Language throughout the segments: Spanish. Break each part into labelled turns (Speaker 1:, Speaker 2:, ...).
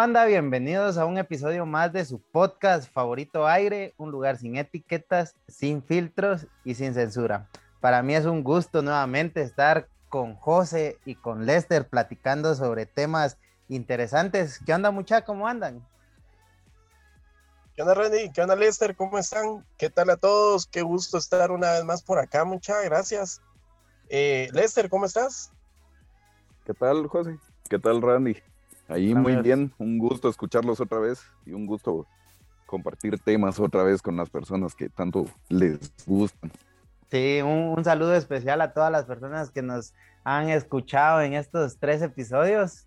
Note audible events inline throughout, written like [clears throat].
Speaker 1: banda? Bienvenidos a un episodio más de su podcast favorito Aire, un lugar sin etiquetas, sin filtros y sin censura. Para mí es un gusto nuevamente estar con José y con Lester platicando sobre temas interesantes. ¿Qué onda, mucha? ¿Cómo andan?
Speaker 2: ¿Qué onda, Randy? ¿Qué onda, Lester? ¿Cómo están? ¿Qué tal a todos? Qué gusto estar una vez más por acá, muchas gracias. Eh, Lester, ¿cómo estás?
Speaker 3: ¿Qué tal, José? ¿Qué tal, Randy? Ahí muy bien, un gusto escucharlos otra vez y un gusto compartir temas otra vez con las personas que tanto les gustan.
Speaker 1: Sí, un, un saludo especial a todas las personas que nos han escuchado en estos tres episodios.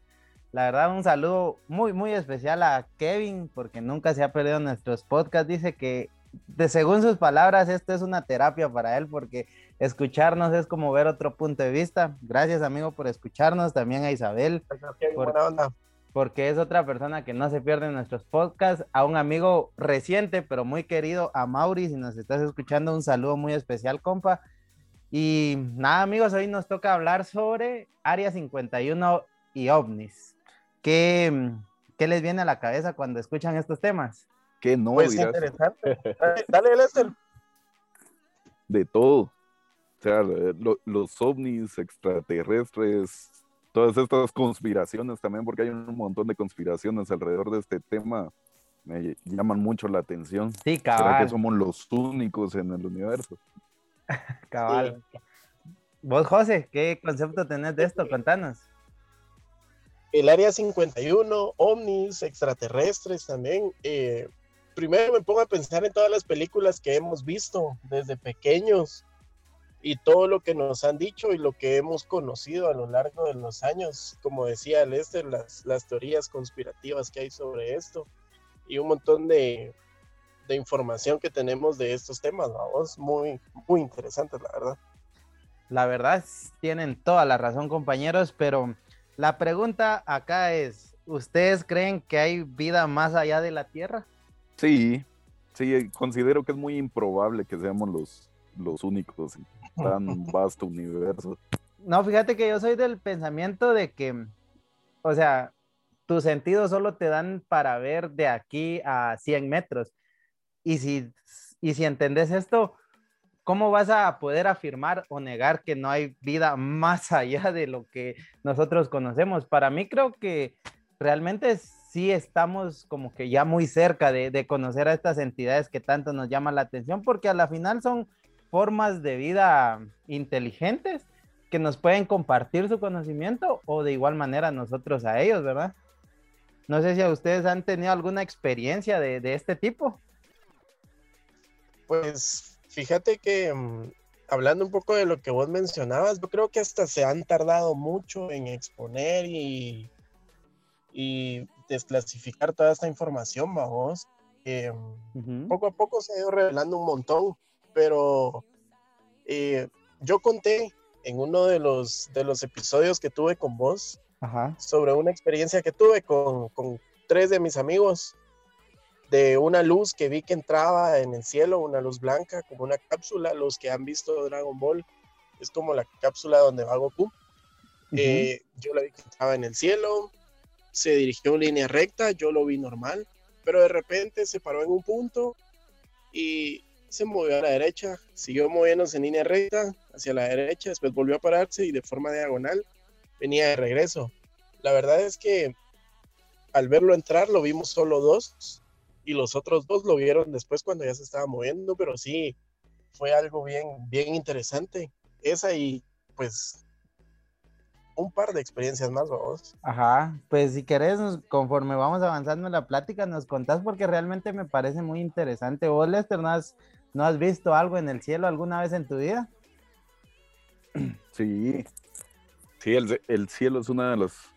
Speaker 1: La verdad, un saludo muy, muy especial a Kevin, porque nunca se ha perdido nuestros podcasts. Dice que, de según sus palabras, esto es una terapia para él, porque escucharnos es como ver otro punto de vista. Gracias, amigo, por escucharnos. También a Isabel,
Speaker 2: Qué
Speaker 1: Por-
Speaker 2: buena onda.
Speaker 1: Porque es otra persona que no se pierde en nuestros podcasts. A un amigo reciente, pero muy querido, a Mauri, si nos estás escuchando, un saludo muy especial, compa. Y nada, amigos, hoy nos toca hablar sobre Área 51 y ovnis. ¿Qué, qué les viene a la cabeza cuando escuchan estos temas?
Speaker 3: Que no,
Speaker 2: Pues interesante. [laughs] Dale, Dale, Lester.
Speaker 3: de todo. O sea, lo- los ovnis extraterrestres, todas estas conspiraciones también, porque hay un montón de conspiraciones alrededor de este tema, me llaman mucho la atención.
Speaker 1: Sí,
Speaker 3: ¿Será
Speaker 1: cabal,
Speaker 3: que somos los únicos en el universo? [laughs]
Speaker 1: cabal. Vos, José, ¿qué concepto tenés de esto? Contanos.
Speaker 2: El área 51, ovnis, extraterrestres también. eh, primero me pongo a pensar en todas las películas que hemos visto desde pequeños y todo lo que nos han dicho y lo que hemos conocido a lo largo de los años. Como decía Lester, las, las teorías conspirativas que hay sobre esto y un montón de, de información que tenemos de estos temas, vamos, muy, muy interesantes, la verdad.
Speaker 1: La verdad, tienen toda la razón, compañeros, pero la pregunta acá es, ¿ustedes creen que hay vida más allá de la Tierra?
Speaker 3: Sí, sí, considero que es muy improbable que seamos los, los únicos tan [laughs] vasto universo.
Speaker 1: No, fíjate que yo soy del pensamiento de que, o sea, tus sentidos solo te dan para ver de aquí a 100 metros. Y si, y si entendés esto, ¿cómo vas a poder afirmar o negar que no hay vida más allá de lo que nosotros conocemos? Para mí creo que realmente sí estamos como que ya muy cerca de, de conocer a estas entidades que tanto nos llaman la atención, porque a la final son formas de vida inteligentes que nos pueden compartir su conocimiento o de igual manera nosotros a ellos, ¿verdad? No sé si a ustedes han tenido alguna experiencia de, de este tipo.
Speaker 2: Pues fíjate que mm, hablando un poco de lo que vos mencionabas, yo creo que hasta se han tardado mucho en exponer y, y desclasificar toda esta información, vamos. Eh,
Speaker 1: Ujú.
Speaker 2: poco a poco se ha ido revelando un montón, pero eh, yo conté en uno de los, de los episodios que tuve con vos
Speaker 1: Ajá.
Speaker 2: sobre una experiencia que tuve con, con tres de mis amigos de una luz que vi que entraba en el cielo, una luz blanca, como una cápsula. Los que han visto Dragon Ball, es como la cápsula donde va Goku. Eh, yo la vi que estaba en el cielo, se dirigió en línea recta, yo lo vi normal, pero de repente se paró en un punto y se movió a la derecha, siguió moviéndose en línea recta hacia la derecha, después volvió a pararse y de forma diagonal venía de regreso. La verdad es que al verlo entrar lo vimos solo dos y los otros dos lo vieron después cuando ya se estaba moviendo, pero sí fue algo bien, bien interesante. Esa y pues un par de experiencias más, vos.
Speaker 1: Ajá, pues si querés, conforme vamos avanzando en la plática, nos contás porque realmente me parece muy interesante. ¿Vos, Lester, no no has visto algo en el cielo alguna vez en tu vida?
Speaker 3: Sí, sí, el, el cielo es una de las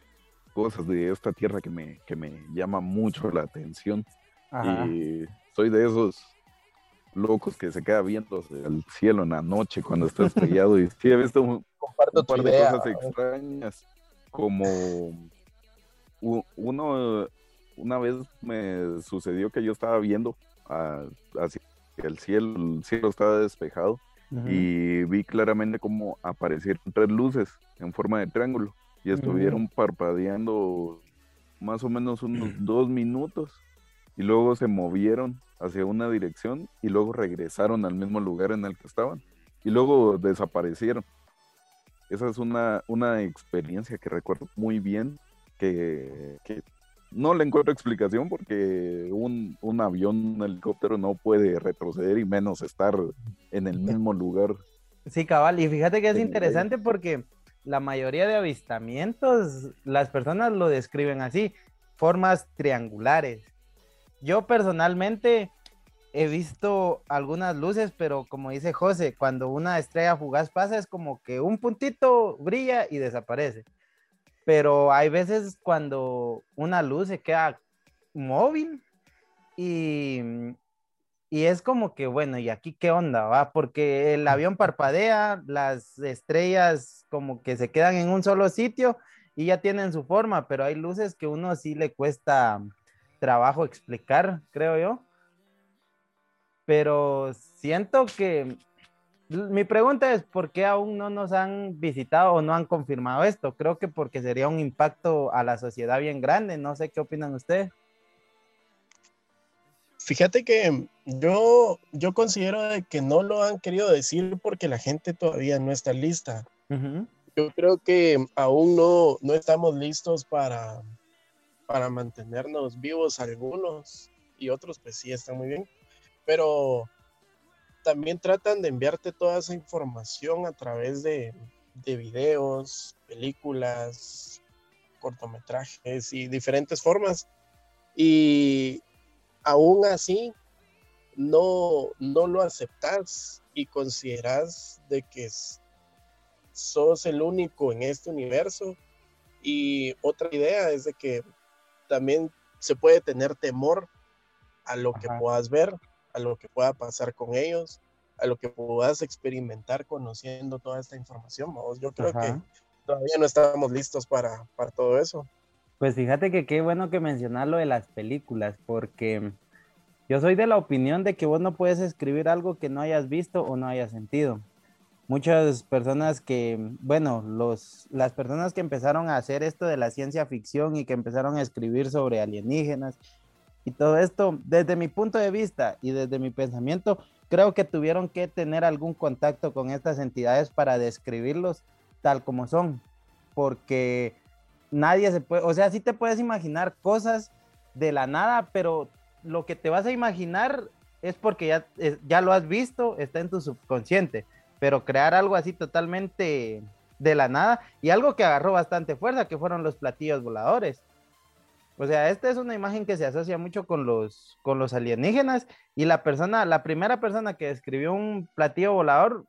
Speaker 3: cosas de esta tierra que me, que me llama mucho la atención. Y soy de esos locos que se queda viendo el cielo en la noche cuando está [laughs] estrellado. y sí, he visto un, par de cosas extrañas, como uno, una vez me sucedió que yo estaba viendo hacia el cielo, el cielo estaba despejado y vi claramente cómo aparecieron tres luces en forma de triángulo y estuvieron parpadeando más o menos unos [clears throat] dos minutos y luego se movieron hacia una dirección y luego regresaron al mismo lugar en el que estaban y luego desaparecieron. Esa es una, una experiencia que recuerdo muy bien, que, no le encuentro explicación porque un, un, avión, un helicóptero no puede retroceder y menos estar en el mismo lugar.
Speaker 1: Sí, cabal, y fíjate que es interesante porque la mayoría de avistamientos, las personas lo describen así, formas triangulares. Yo personalmente he visto algunas luces, pero como dice José, cuando una estrella fugaz pasa es como que un puntito brilla y desaparece. Pero hay veces cuando una luz se queda móvil y, y es como que, bueno, ¿y aquí qué onda? Va? Porque el avión parpadea, las estrellas como que se quedan en un solo sitio y ya tienen su forma, pero hay luces que uno sí le cuesta trabajo explicar, creo yo pero siento que mi pregunta es, ¿por qué aún no nos han visitado o no han confirmado esto? Creo que porque sería un impacto a la sociedad bien grande. No sé qué opinan ustedes.
Speaker 2: Fíjate que yo, yo considero que no lo han querido decir porque la gente todavía no está lista. Yo creo que aún no, no estamos listos para, para mantenernos vivos algunos y otros pues sí están muy bien pero también tratan de enviarte toda esa información a través de, videos, películas, cortometrajes y diferentes formas. Y aún así, no, no lo aceptas y consideras de que sos el único en este universo. Y otra idea es de que también se puede tener temor a lo que puedas ver a lo que pueda pasar con ellos, a lo que puedas experimentar conociendo toda esta información. Yo creo que todavía no estamos listos para, para todo eso.
Speaker 1: Pues fíjate que qué bueno que mencionar lo de las películas, porque yo soy de la opinión de que vos no puedes escribir algo que no hayas visto o no hayas sentido. Muchas personas que, bueno, los, las personas que empezaron a hacer esto de la ciencia ficción y que empezaron a escribir sobre alienígenas y todo esto, desde mi punto de vista y desde mi pensamiento, creo que tuvieron que tener algún contacto con estas entidades para describirlos tal como son, porque nadie se puede, o sea, sí te puedes imaginar cosas de la nada, pero lo que te vas a imaginar es porque ya, ya lo has visto, está en tu subconsciente, pero crear algo así totalmente de la nada y algo que agarró bastante fuerza, que fueron los platillos voladores. O sea, esta es una imagen que se asocia mucho con los, con los alienígenas y la persona, la primera persona que describió un platillo volador,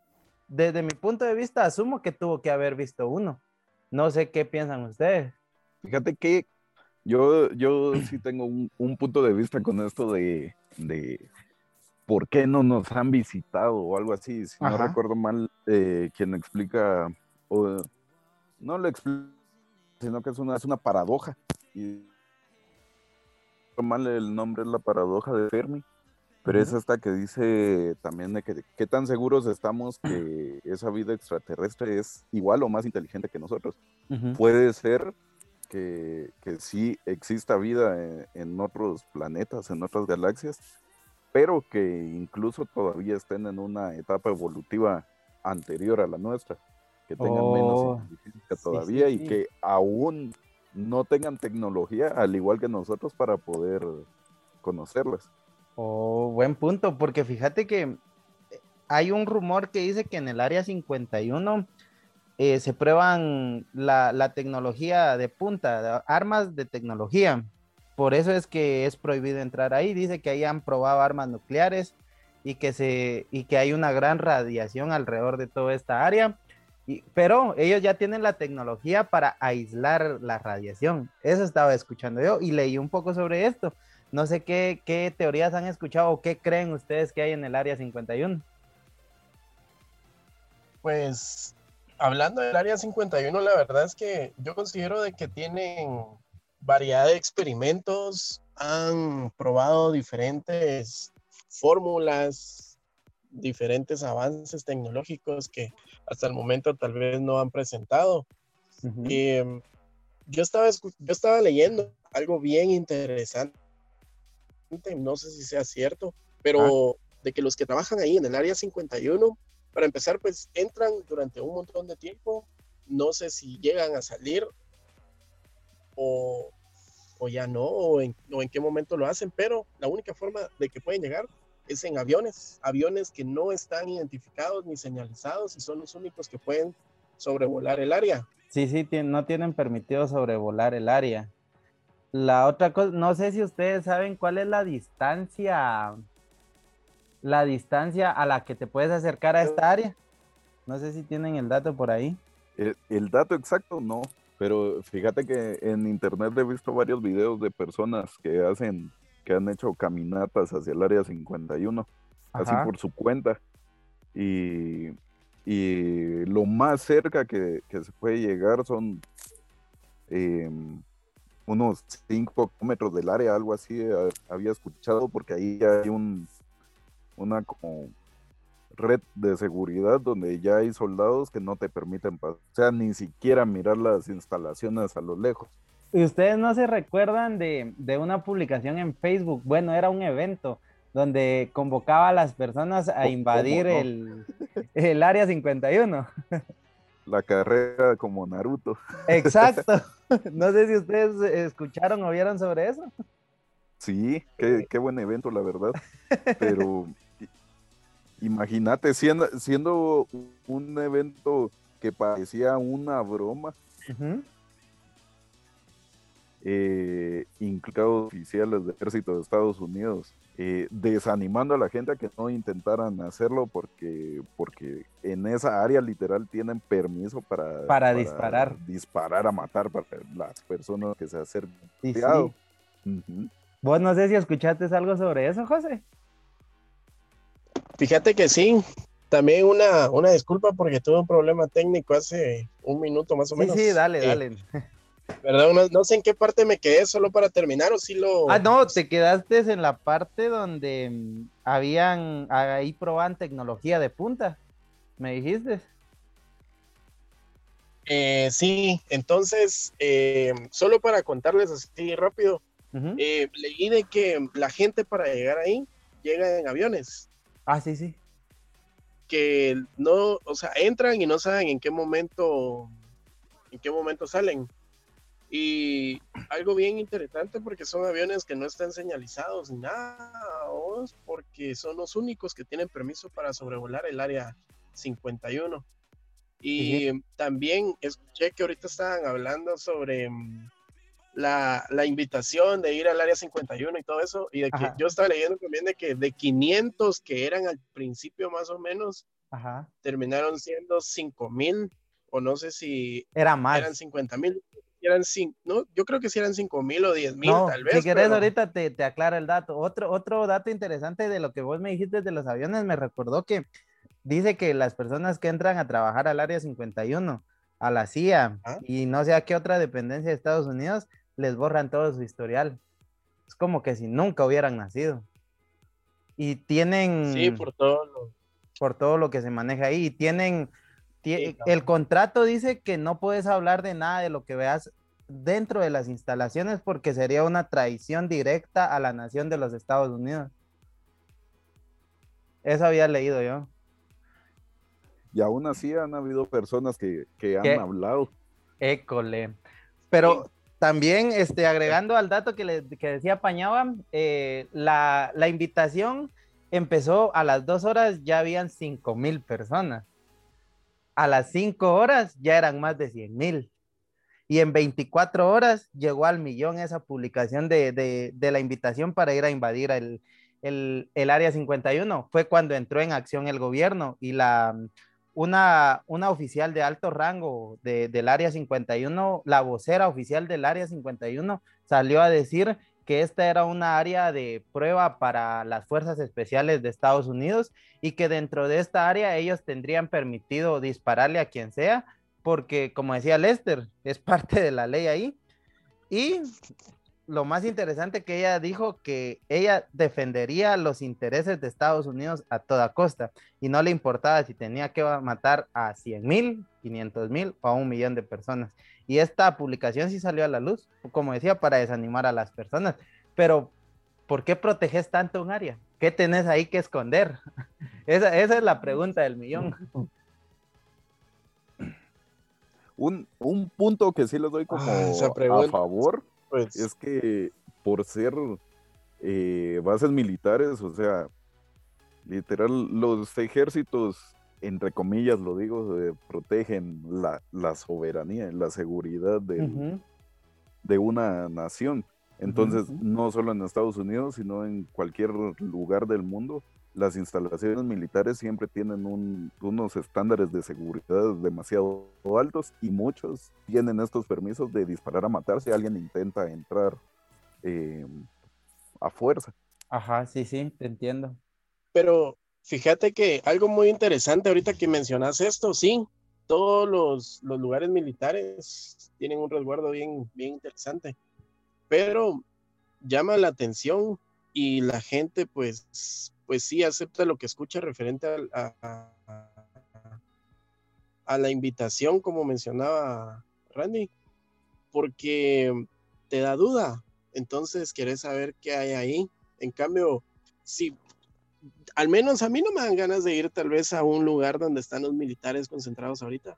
Speaker 1: desde mi punto de vista, asumo que tuvo que haber visto uno. No sé qué piensan ustedes.
Speaker 3: Fíjate que yo, yo sí tengo un, punto de vista con esto de, por qué no nos han visitado o algo así. Si no recuerdo mal, eh, quien explica, o no lo explica, sino que es una, es una paradoja. Y mal el nombre es la paradoja de Fermi, pero es esta que dice también de que qué tan seguros estamos que esa vida extraterrestre es igual o más inteligente que nosotros.
Speaker 1: Ujú.
Speaker 3: puede ser que, que sí exista vida en, en otros planetas, en otras galaxias, pero que incluso todavía estén en una etapa evolutiva anterior a la nuestra, que tengan
Speaker 1: Oh,
Speaker 3: menos inteligencia
Speaker 1: sí,
Speaker 3: todavía
Speaker 1: sí,
Speaker 3: y
Speaker 1: sí.
Speaker 3: que aún no tengan tecnología al igual que nosotros para poder conocerlas.
Speaker 1: Oh, buen punto, porque fíjate que eh, hay un rumor que dice que en el área 51 eh, se prueban la, la tecnología de punta, armas de tecnología. Por eso es que es prohibido entrar ahí. Dice que ahí han probado armas nucleares y que, se, y que hay una gran radiación alrededor de toda esta área. Pero ellos ya tienen la tecnología para aislar la radiación. Eso estaba escuchando yo y leí un poco sobre esto. No sé qué, qué teorías han escuchado o qué creen ustedes que hay en el área 51.
Speaker 2: Pues hablando del área 51, la verdad es que yo considero de que tienen variedad de experimentos, han probado diferentes fórmulas, diferentes avances tecnológicos que hasta el momento tal vez no han presentado. Eh, yo, estaba, yo estaba leyendo algo bien interesante, no sé si sea cierto, pero de que los que trabajan ahí en el área 51, para empezar, pues entran durante un montón de tiempo, no sé si llegan a salir o, o ya no, o en, o en qué momento lo hacen, pero la única forma de que pueden llegar es en aviones, aviones que no están identificados ni señalizados y son los únicos que pueden sobrevolar el área.
Speaker 1: Sí, sí, no tienen permitido sobrevolar el área. La otra cosa, no sé si ustedes saben cuál es la distancia, la distancia a la que te puedes acercar a esta área. No sé si tienen el dato por ahí.
Speaker 3: El, el dato exacto no, pero fíjate que en internet he visto varios videos de personas que hacen, que han hecho caminatas hacia el área 51, así
Speaker 1: Ajá.
Speaker 3: por su cuenta. Y, y lo más cerca que, que se puede llegar son em, unos 5 kilómetros del área, algo así eh, había escuchado, porque ahí hay un, una como red de seguridad donde ya hay soldados que no te permiten pasar, o sea, ni siquiera mirar las instalaciones a lo lejos.
Speaker 1: ¿Y ustedes no se recuerdan de, de una publicación en Facebook? Bueno, era un evento donde convocaba a las personas a
Speaker 3: ¿Cómo
Speaker 1: invadir
Speaker 3: no?
Speaker 1: el, el área 51.
Speaker 3: La carrera como Naruto.
Speaker 1: Exacto. [laughs] [laughs] No sé si ustedes escucharon o vieron sobre eso.
Speaker 3: Sí, qué, qué buen evento, la verdad. Pero imagínate, siendo, siendo un evento que parecía una broma. Eh, incluidos oficiales del ejército de Estados Unidos, eh, desanimando a la gente a que no intentaran hacerlo porque, porque en esa área literal tienen permiso para,
Speaker 1: Para disparar.
Speaker 3: disparar a matar para las personas que se acercan.
Speaker 1: Sí.
Speaker 3: Ujú.
Speaker 1: Vos no sé si escuchaste algo sobre eso, José.
Speaker 2: Fíjate que sí. También una, una disculpa porque tuve un problema técnico hace un minuto más o
Speaker 1: Sí,
Speaker 2: menos.
Speaker 1: sí, dale,
Speaker 2: Eh,
Speaker 1: dale.
Speaker 2: Perdón, no, no sé en qué parte me quedé, solo para terminar o si lo...
Speaker 1: Ah, no, te quedaste en la parte donde mm, habían, ahí probaban tecnología de punta, me dijiste.
Speaker 2: Eh, sí, entonces, eh, solo para contarles así rápido, eh, leí de que la gente para llegar ahí llega en aviones,
Speaker 1: Ah, sí, sí.
Speaker 2: que no, o sea, entran y no saben en qué momento, en qué momento salen. Y algo bien interesante porque son aviones que no están señalizados ni nada, ¿os? porque son los únicos que tienen permiso para sobrevolar el área 51. Y también escuché que ahorita estaban hablando sobre mm, la, la invitación de ir al área 51 y todo eso, y de que
Speaker 1: Ajá.
Speaker 2: yo estaba leyendo también de que de 500 que eran al principio más o menos,
Speaker 1: Ajá.
Speaker 2: terminaron siendo 5 mil, o no sé si
Speaker 1: Era más.
Speaker 2: eran 50 mil, eran cin- no, yo creo que si eran 5 mil o 10 mil
Speaker 1: No,
Speaker 2: tal vez.
Speaker 1: si querés,
Speaker 2: pero-
Speaker 1: ahorita te, te aclara el dato. Otro, otro dato interesante de lo que vos me dijiste de los aviones, me recordó que dice que las personas que entran a trabajar al área 51, a la CIA
Speaker 2: Ajá.
Speaker 1: y no sé a qué otra dependencia de Estados Unidos, les borran todo su historial. Es como que si nunca hubieran nacido. Y tienen,
Speaker 2: Sí, por todo lo-
Speaker 1: por todo lo que se maneja ahí, y tienen el contrato dice que no puedes hablar de nada de lo que veas dentro de las instalaciones porque sería una traición directa a la nación de los Estados Unidos. Eso había leído yo.
Speaker 3: Y aún así han habido personas que, han hablado.
Speaker 1: École. Pero también, este, agregando al dato que, le, decía Pañaba, eh, la, la, invitación empezó a las dos horas, ya habían cinco mil personas. A las cinco horas ya eran más de cien mil. Y en 24 horas llegó al millón esa publicación de, de, la invitación para ir a invadir el, el, el, Área 51. Fue cuando entró en acción el gobierno y la, una, una oficial de alto rango de, del Área 51, la vocera oficial del Área 51, salió a decir que esta era una área de prueba para las fuerzas especiales de Estados Unidos y que dentro de esta área ellos tendrían permitido dispararle a quien sea porque como decía Lester, [laughs] es parte de la ley ahí. Y lo más interesante que ella dijo que ella defendería los intereses de Estados Unidos a toda costa y no le importaba si tenía que matar a 100 mil, 500 mil o a un millón de personas. Y esta publicación sí salió a la luz, como decía, para desanimar a las personas. Pero, ¿por qué proteges tanto un área? ¿Qué tenés ahí que esconder? [laughs] Esa, esa es la pregunta del millón.
Speaker 3: Un, punto que sí les doy como a favor pues es que por ser eh, bases militares, o sea, literal, los ejércitos, entre comillas lo digo, eh, protegen la, la, soberanía, la seguridad de una nación. Entonces, no solo en Estados Unidos, sino en cualquier lugar del mundo, las instalaciones militares siempre tienen unos estándares de seguridad demasiado altos y muchos tienen estos permisos de disparar a matar si alguien intenta entrar em, a fuerza.
Speaker 1: Ajá, sí, sí, te entiendo.
Speaker 2: Pero fíjate que algo muy interesante ahorita que mencionas esto, sí, todos los, los lugares militares tienen un resguardo bien, bien interesante, pero llama la atención y la gente pues pues sí acepta lo que escucha referente a, a, la invitación, como mencionaba Randy, porque te da duda, entonces quieres saber qué hay ahí. En cambio, si al menos a mí no me dan ganas de ir tal vez a un lugar donde están los militares concentrados ahorita,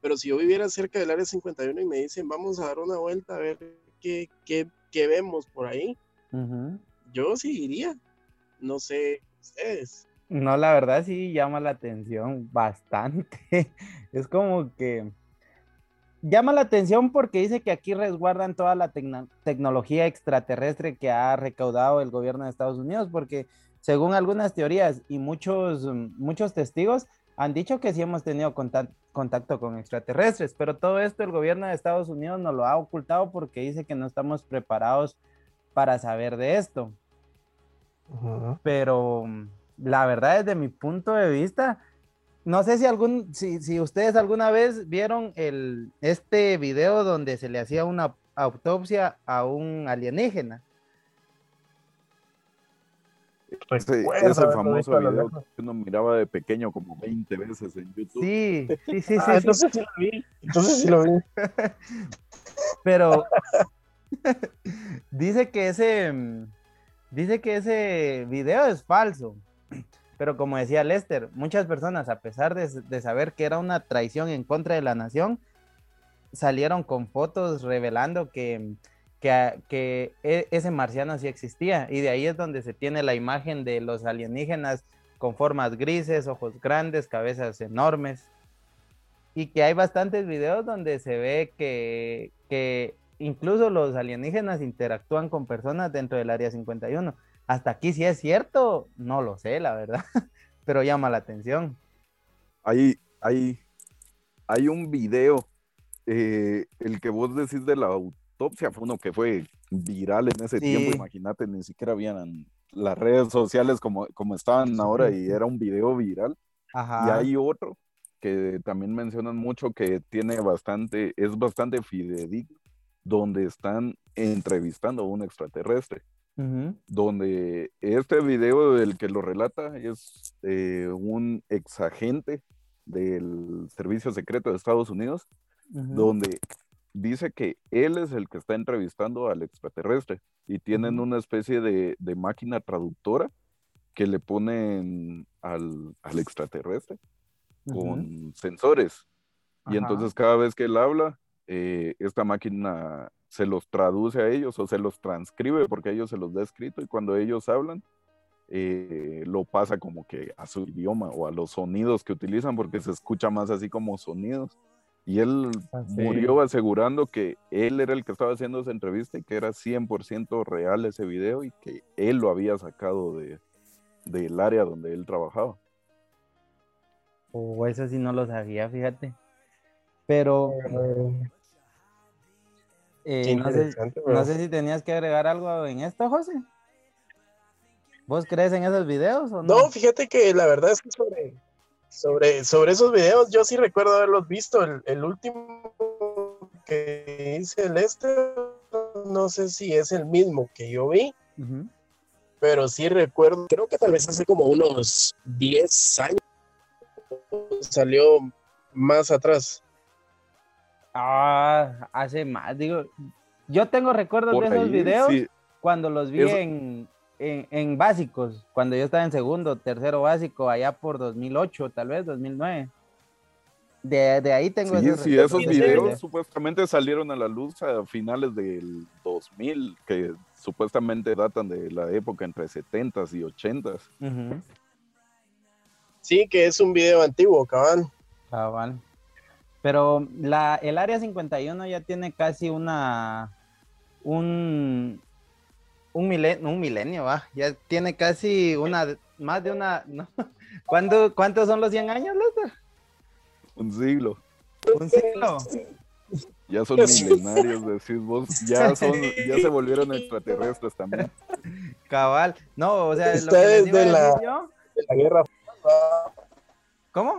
Speaker 2: pero si yo viviera cerca del área 51 y me dicen, vamos a dar una vuelta a ver qué, qué, qué vemos por ahí, yo sí iría. No sé ustedes.
Speaker 1: No, la verdad sí llama la atención bastante. [laughs] Es como que llama la atención porque dice que aquí resguardan toda la tecnología extraterrestre que ha recaudado el gobierno de Estados Unidos, porque según algunas teorías y muchos, muchos testigos han dicho que sí hemos tenido contacto con extraterrestres, pero todo esto el gobierno de Estados Unidos nos lo ha ocultado porque dice que no estamos preparados para saber de esto. Pero mm, la verdad, desde mi punto de vista, no sé si algún, si, si, ustedes alguna vez vieron el, este video donde se le hacía una autopsia a un alienígena.
Speaker 3: Pues ese famoso video que uno miraba de pequeño como 20 veces en YouTube.
Speaker 1: Sí, sí, sí,
Speaker 2: ah, Entonces sí lo vi. Entonces sí lo vi. [laughs]
Speaker 1: Pero [laughs] dice que ese mm, Dice que ese video es falso, pero como decía Lester, muchas personas, a pesar de, saber que era una traición en contra de la nación, salieron con fotos revelando que, que, e, ese marciano sí existía. Y de ahí es donde se tiene la imagen de los alienígenas con formas grises, ojos grandes, cabezas enormes. Y que hay bastantes videos donde se ve que, que incluso los alienígenas interactúan con personas dentro del área 51. Hasta aquí si es cierto, no lo sé, la verdad, [laughs] pero llama la atención.
Speaker 3: Hay, hay, hay un video, eh, el que vos decís de la autopsia fue uno que fue viral en ese tiempo, imagínate, ni siquiera habían las redes sociales como, como estaban ahora y era un video viral. Y hay otro que también mencionan mucho que tiene bastante, es bastante fidedigno, donde están entrevistando a un extraterrestre. Donde este video, el que lo relata, es eh, un exagente del Servicio Secreto de Estados Unidos, donde dice que él es el que está entrevistando al extraterrestre y tienen una especie de, máquina traductora que le ponen al, extraterrestre con sensores. Y entonces cada vez que él habla, eh, esta máquina se los traduce a ellos o se los transcribe porque ellos se los da escrito y cuando ellos hablan, eh, lo pasa como que a su idioma o a los sonidos que utilizan porque se escucha más así como sonidos. Y él ah, murió asegurando que él era el que estaba haciendo esa entrevista y que era 100% real ese video y que él lo había sacado de, del área donde él trabajaba.
Speaker 1: O oh, eso sí no lo sabía, fíjate. Pero eh, no, sé, no, sé, si tenías que agregar algo en esto, José. ¿Vos crees en esos videos o no?
Speaker 2: No, fíjate que la verdad es que sobre, sobre, sobre esos videos yo sí recuerdo haberlos visto. El, último que hice el este, no sé si es el mismo que yo vi, pero sí recuerdo, creo que tal vez hace como unos 10 años salió más atrás.
Speaker 1: Ah, hace más, digo, yo tengo recuerdos de esos videos cuando los vi en, en, básicos, cuando yo estaba en segundo, tercero básico, allá por 2008, tal vez 2009. De, de ahí tengo
Speaker 3: sí, esos, sí, esos videos supuestamente salieron a la luz a finales del 2000, que supuestamente datan de la época entre 70s y 80s.
Speaker 2: Sí, que es un video antiguo, cabal.
Speaker 1: Cabal. Pero la, el área 51 ya tiene casi una un, un milenio, un milenio, va, ya tiene casi una, más de una, ¿no? [laughs] ¿Cuántos son los 100 años, Lester?
Speaker 3: Un siglo.
Speaker 1: Un siglo.
Speaker 3: Ya son milenarios, decís vos, ya [laughs] son, ya se volvieron extraterrestres también.
Speaker 1: Cabal, no, o sea,
Speaker 2: Ustedes lo que de, la, de la guerra.
Speaker 1: ¿Cómo?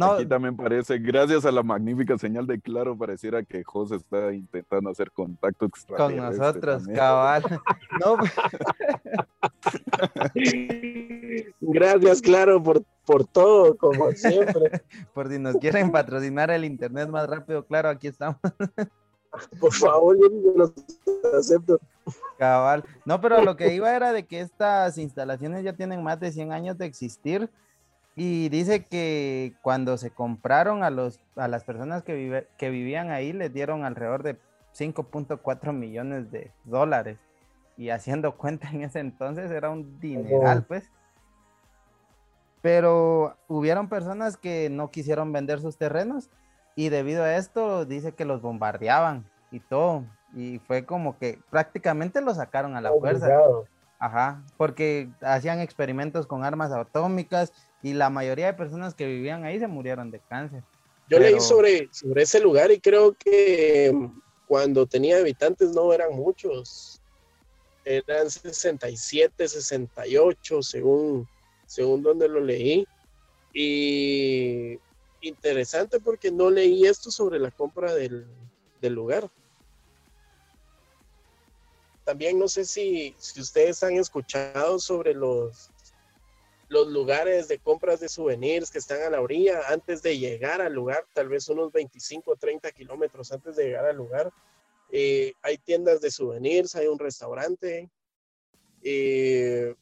Speaker 3: Aquí también parece, gracias a la magnífica señal de claro, pareciera que José está intentando hacer contacto extra.
Speaker 1: Con nosotros, cabal. [laughs]
Speaker 2: gracias, claro, por, por todo, como siempre. [laughs]
Speaker 1: por si nos quieren patrocinar el internet más rápido, claro, aquí estamos. [laughs]
Speaker 2: por favor, yo los acepto.
Speaker 1: Cabal. No, pero lo que iba era de que estas instalaciones ya tienen más de 100 años de existir y dice que cuando se compraron a, los, a las personas que, vive, que vivían ahí, les dieron alrededor de 5.4 millones de dólares. Y haciendo [laughs] cuenta en ese entonces era un dineral, pues. Pero hubieron personas que no quisieron vender sus terrenos y debido a esto dice que los bombardeaban y todo. Y fue como que prácticamente lo sacaron a la fuerza. Ajá, porque hacían experimentos con armas atómicas y la mayoría de personas que vivían ahí se murieron de cáncer.
Speaker 2: Yo leí sobre, sobre ese lugar y creo que cuando tenía habitantes no eran muchos, eran 67, 68, según, según donde lo leí. Y interesante porque no leí esto sobre la compra del, del lugar. También no sé si, si ustedes han escuchado sobre los los lugares de compras de souvenirs que están a la orilla antes de llegar al lugar, tal vez unos 25 o 30 kilómetros antes de llegar al lugar. Eh, hay tiendas de souvenirs, hay un restaurante. Eh,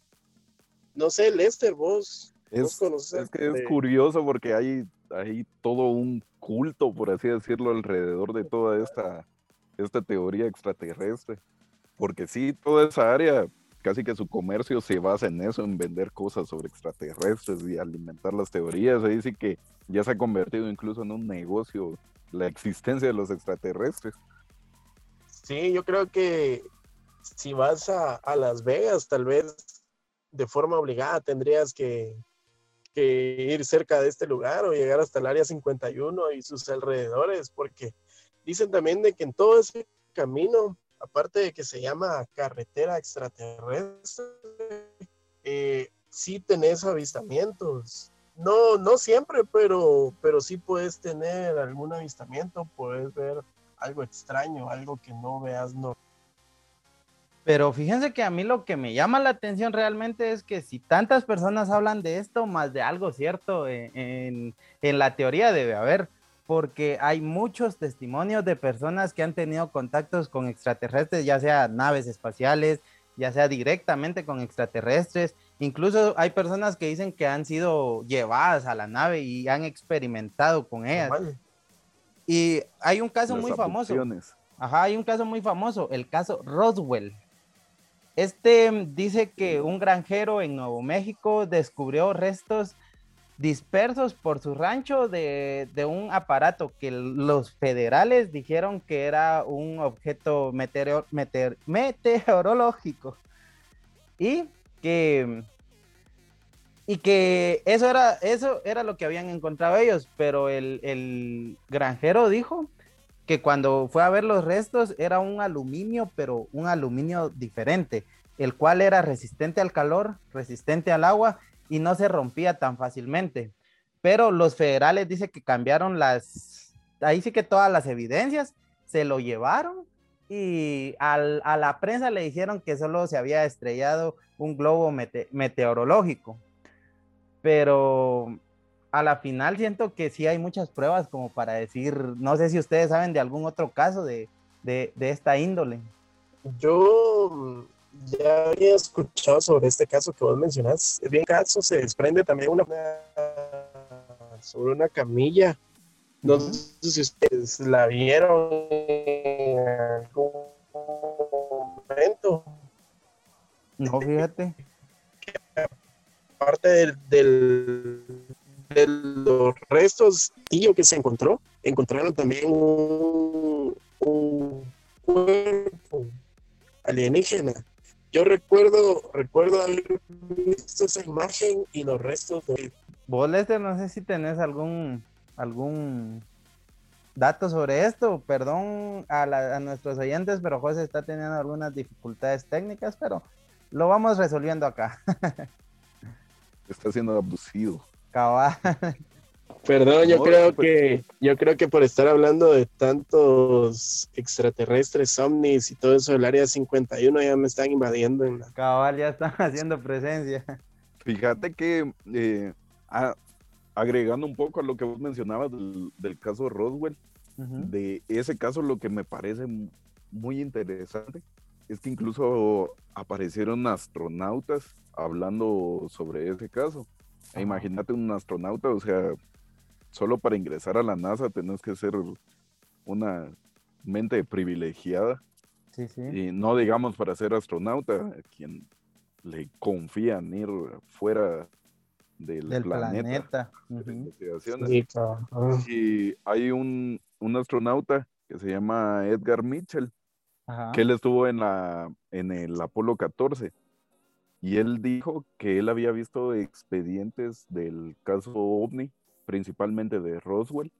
Speaker 2: no sé, Lester, vos,
Speaker 3: es, Es que es curioso porque hay, hay todo un culto, por así decirlo, alrededor de toda esta, esta teoría extraterrestre. Porque sí, toda esa área casi que su comercio se basa en eso, en vender cosas sobre extraterrestres y alimentar las teorías. Se dice que ya se ha convertido incluso en un negocio la existencia de los extraterrestres.
Speaker 2: Sí, yo creo que si vas a, Las Vegas, tal vez de forma obligada tendrías que, que ir cerca de este lugar o llegar hasta el área 51 y sus alrededores, porque dicen también de que en todo ese camino aparte de que se llama carretera extraterrestre, eh, sí tenés avistamientos. No, no siempre, pero, pero sí puedes tener algún avistamiento, puedes ver algo extraño, algo que no veas no.
Speaker 1: Pero fíjense que a mí lo que me llama la atención realmente es que si tantas personas hablan de esto, más de algo cierto en, en, en la teoría debe haber, porque hay muchos testimonios de personas que han tenido contactos con extraterrestres, ya sea naves espaciales, ya sea directamente con extraterrestres. Incluso hay personas que dicen que han sido llevadas a la nave y han experimentado con ellas. Y hay un caso
Speaker 3: Las
Speaker 1: muy famoso. Ajá, hay un caso muy famoso, el caso Roswell. Este dice que un granjero en Nuevo México descubrió restos dispersos por su rancho de, de un aparato que los federales dijeron que era un objeto meteoro- meteor- meteorológico. Y que y que eso era, eso era lo que habían encontrado ellos, pero el, el granjero dijo que cuando fue a ver los restos era un aluminio, pero un aluminio diferente, el cual era resistente al calor, resistente al agua y no se rompía tan fácilmente. Pero los federales dice que cambiaron las, ahí sí que todas las evidencias, se lo llevaron y al- a la prensa le dijeron que solo se había estrellado un globo mete- meteorológico. Pero a la final siento que sí hay muchas pruebas como para decir, no sé si ustedes saben de algún otro caso de, de, de esta índole.
Speaker 2: Yo ya había escuchado sobre este caso que vos mencionás. Bien, caso se desprende también una sobre una camilla. No sé si ustedes la vieron en algún momento.
Speaker 1: No, [laughs] fíjate.
Speaker 2: Parte del, del- de los restos tío que se encontró, encontraron también un, un cuerpo alienígena. Yo recuerdo, recuerdo haber visto esa imagen y los restos de
Speaker 1: Vos, Lester, no sé si tenés algún, algún dato sobre esto. Perdón a, la- a nuestros oyentes, pero José está teniendo algunas dificultades técnicas, pero lo vamos resolviendo acá. [laughs]
Speaker 3: Está siendo abducido.
Speaker 1: Cabal.
Speaker 2: Perdón, yo
Speaker 3: No,
Speaker 2: creo
Speaker 3: pues-
Speaker 2: que yo creo que por estar hablando de tantos extraterrestres, ovnis y todo eso del área 51 ya me están invadiendo en la
Speaker 1: Cabal, ya están [laughs] haciendo presencia.
Speaker 3: Fíjate que eh, a- agregando un poco a lo que vos mencionabas del, del caso Roswell,
Speaker 1: Ujú.
Speaker 3: de ese caso lo que me parece muy interesante es que incluso aparecieron astronautas hablando sobre ese caso. E imagínate un astronauta, o sea, solo para ingresar a la NASA tenés que ser una mente privilegiada
Speaker 1: Sí, sí.
Speaker 3: y no digamos para ser astronauta, a quien le confían ir fuera del,
Speaker 1: Del
Speaker 3: planeta.
Speaker 2: Sí.
Speaker 3: Y hay un, un astronauta que se llama Edgar Mitchell,
Speaker 1: Ajá.
Speaker 3: que él estuvo en, la, en el Apolo 14. Y él dijo que él había visto expedientes del caso OVNI, principalmente de Roswell,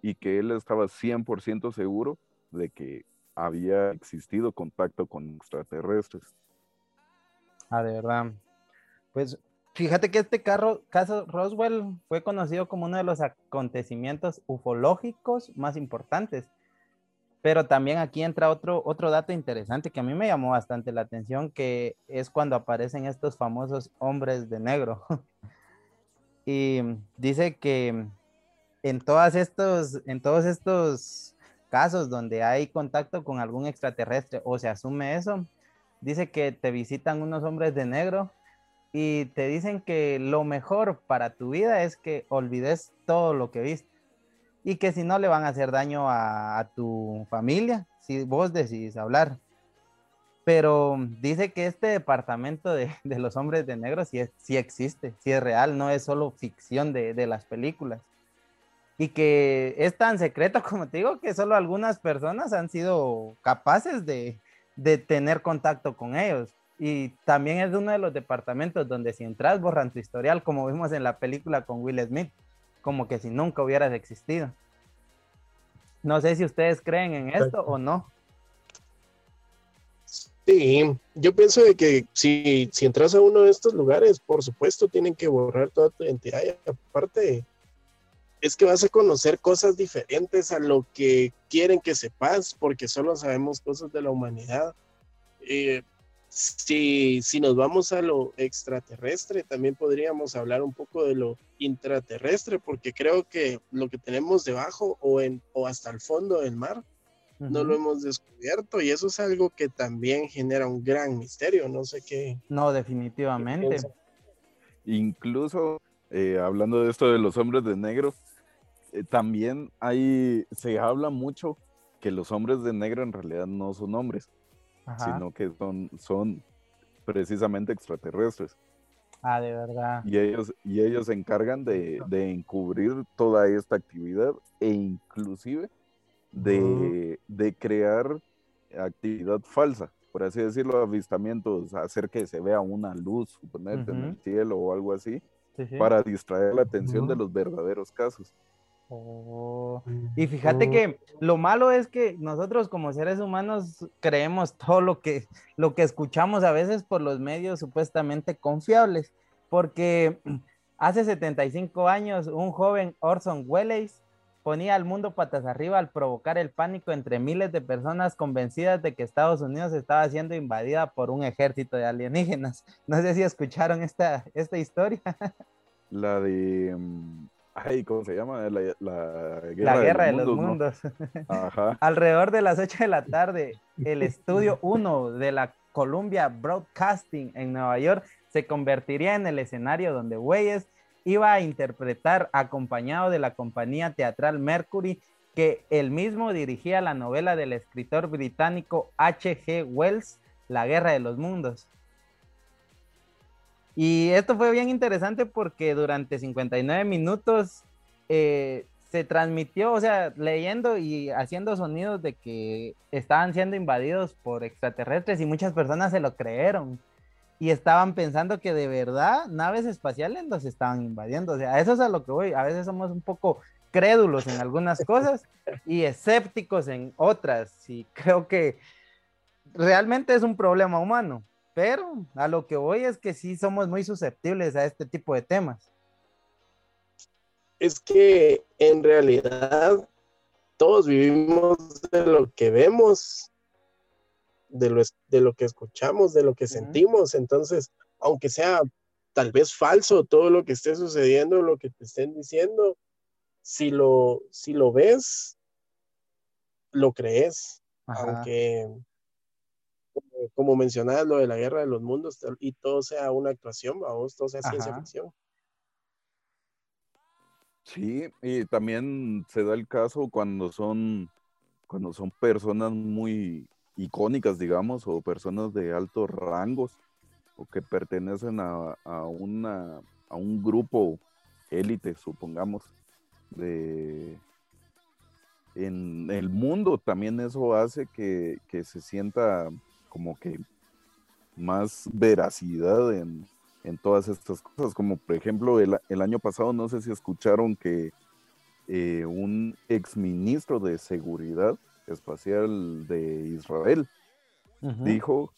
Speaker 3: y que él estaba 100% seguro de que había existido contacto con extraterrestres.
Speaker 1: Ah, de verdad. Pues fíjate que este carro, caso Roswell fue conocido como uno de los acontecimientos ufológicos más importantes. Pero también aquí entra otro, otro dato interesante que a mí me llamó bastante la atención, que es cuando aparecen estos famosos hombres de negro. [laughs] y dice que en, todas estos, en todos estos casos donde hay contacto con algún extraterrestre o se asume eso, dice que te visitan unos hombres de negro y te dicen que lo mejor para tu vida es que olvides todo lo que viste y que si no le van a hacer daño a, a tu familia si vos decidís hablar. Pero dice que este departamento de, [laughs] de los hombres de negro sí, es- sí existe, sí es real, no es solo ficción de, de las películas. Y que es tan secreto, [laughs] como te digo, que solo algunas personas han sido capaces de, de tener contacto con ellos. Y también es uno de los departamentos donde si entras borran tu historial, como vimos en la película con Will Smith, como que si nunca hubieras existido. No sé si ustedes creen en esto o no.
Speaker 2: Sí, yo pienso de que si, si entras a uno de estos lugares, por supuesto, tienen que borrar toda tu identidad y aparte es que vas a conocer cosas diferentes a lo que quieren que sepas, porque solo sabemos cosas de la humanidad. Eh, si, si nos vamos a lo extraterrestre, también podríamos hablar un poco de lo intraterrestre, porque creo que lo que tenemos debajo o, en, o hasta el fondo del mar no lo hemos descubierto y eso es algo que también genera un gran misterio, no sé qué.
Speaker 1: No, definitivamente.
Speaker 3: Incluso eh, hablando de esto de los hombres de negro, eh, también hay, se habla mucho que los hombres de negro en realidad no son hombres, sino que son, son precisamente extraterrestres.
Speaker 1: Ah, de verdad.
Speaker 3: Y ellos, y ellos se encargan de, de encubrir toda esta actividad e inclusive de, de, crear actividad falsa, por así decirlo, avistamientos, hacer que se vea una luz, suponete, en el cielo o algo así, para distraer la atención de los verdaderos casos.
Speaker 1: Oh, y fíjate que lo malo es que nosotros como seres humanos creemos todo lo que, lo que escuchamos a veces por los medios supuestamente confiables, porque [clears throat] hace 75 años un joven Orson Welles ponía al mundo patas arriba al provocar el pánico entre miles de personas convencidas de que Estados Unidos estaba siendo invadida por un ejército de alienígenas. [laughs] No sé si escucharon esta, esta historia. [laughs]
Speaker 3: La de mm, Ay, ¿cómo se llama? La,
Speaker 1: guerra, de, los, mundos. [laughs] Alrededor de las 8 de la tarde, el estudio 1 de la Columbia Broadcasting en Nueva York se convertiría en el escenario donde Weyes iba a interpretar acompañado de la compañía teatral Mercury, que él mismo dirigía la novela del escritor británico H.G. Wells, La Guerra de los Mundos. Y esto fue bien interesante porque durante 59 minutos eh, se transmitió, o sea, leyendo y haciendo sonidos de que estaban siendo invadidos por extraterrestres y muchas personas se lo creyeron. Y estaban pensando que de verdad naves espaciales los estaban invadiendo. O sea, eso es a lo que voy. A veces somos un poco crédulos en algunas [laughs] cosas y escépticos en otras. Y creo que realmente es un problema humano. Pero a lo que voy es que sí somos muy susceptibles a este tipo de temas.
Speaker 2: Es que en realidad todos vivimos de lo que vemos, de lo, de lo que escuchamos, de lo que sentimos. Entonces, aunque sea tal vez falso todo lo que esté sucediendo, lo que te estén diciendo, si lo, si lo ves, lo crees. Aunque como mencionas lo de la guerra de los mundos y todo sea una actuación, vamos, todo sea ciencia ficción.
Speaker 3: Sí, y también se da el caso cuando son, cuando son personas muy icónicas, digamos, o personas de altos rangos, o que pertenecen a, a, una, a un grupo élite, supongamos, de, en el mundo. También eso hace que, que se sienta como que más veracidad en, todas estas cosas, como por ejemplo el, año pasado, no sé si escucharon que eh, un exministro de Seguridad Espacial de Israel dijo,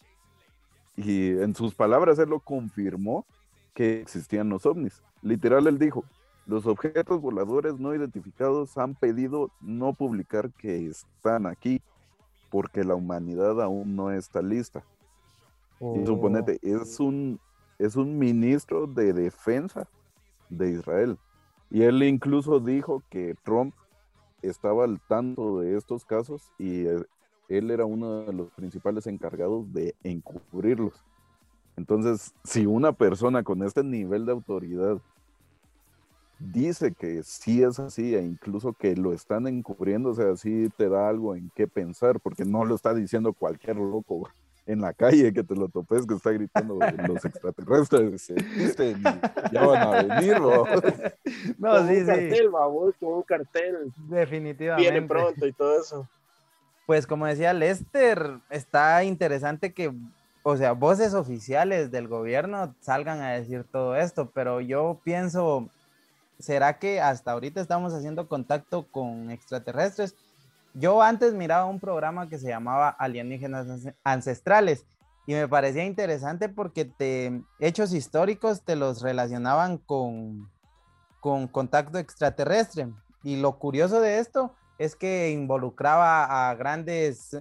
Speaker 3: y en sus palabras él lo confirmó, que existían los ovnis. Literal, él dijo, los objetos voladores no identificados han pedido no publicar que están aquí porque la humanidad aún no está lista. Y suponete, es un, es un ministro de defensa de Israel. Y él incluso dijo que Trump estaba al tanto de estos casos y él, él era uno de los principales encargados de encubrirlos. Entonces, si una persona con este nivel de autoridad dice que sí es así e incluso que lo están encubriendo, o sea, sí te da algo en qué pensar, porque no lo está diciendo cualquier loco en la calle que te lo topes que está gritando los extraterrestres existen, ya van a venir,
Speaker 2: No, [laughs] sí, un cartel, babos, un cartel.
Speaker 1: Definitivamente.
Speaker 2: Viene pronto y todo eso.
Speaker 1: Pues como decía Lester, está interesante que, o sea, voces oficiales del gobierno salgan a decir todo esto, pero yo pienso, ¿será que hasta ahorita estamos haciendo contacto con extraterrestres? Yo antes miraba un programa que se llamaba Alienígenas Ancestrales y me parecía interesante porque hechos históricos te los relacionaban con, con contacto extraterrestre. Y lo curioso de esto es que involucraba a grandes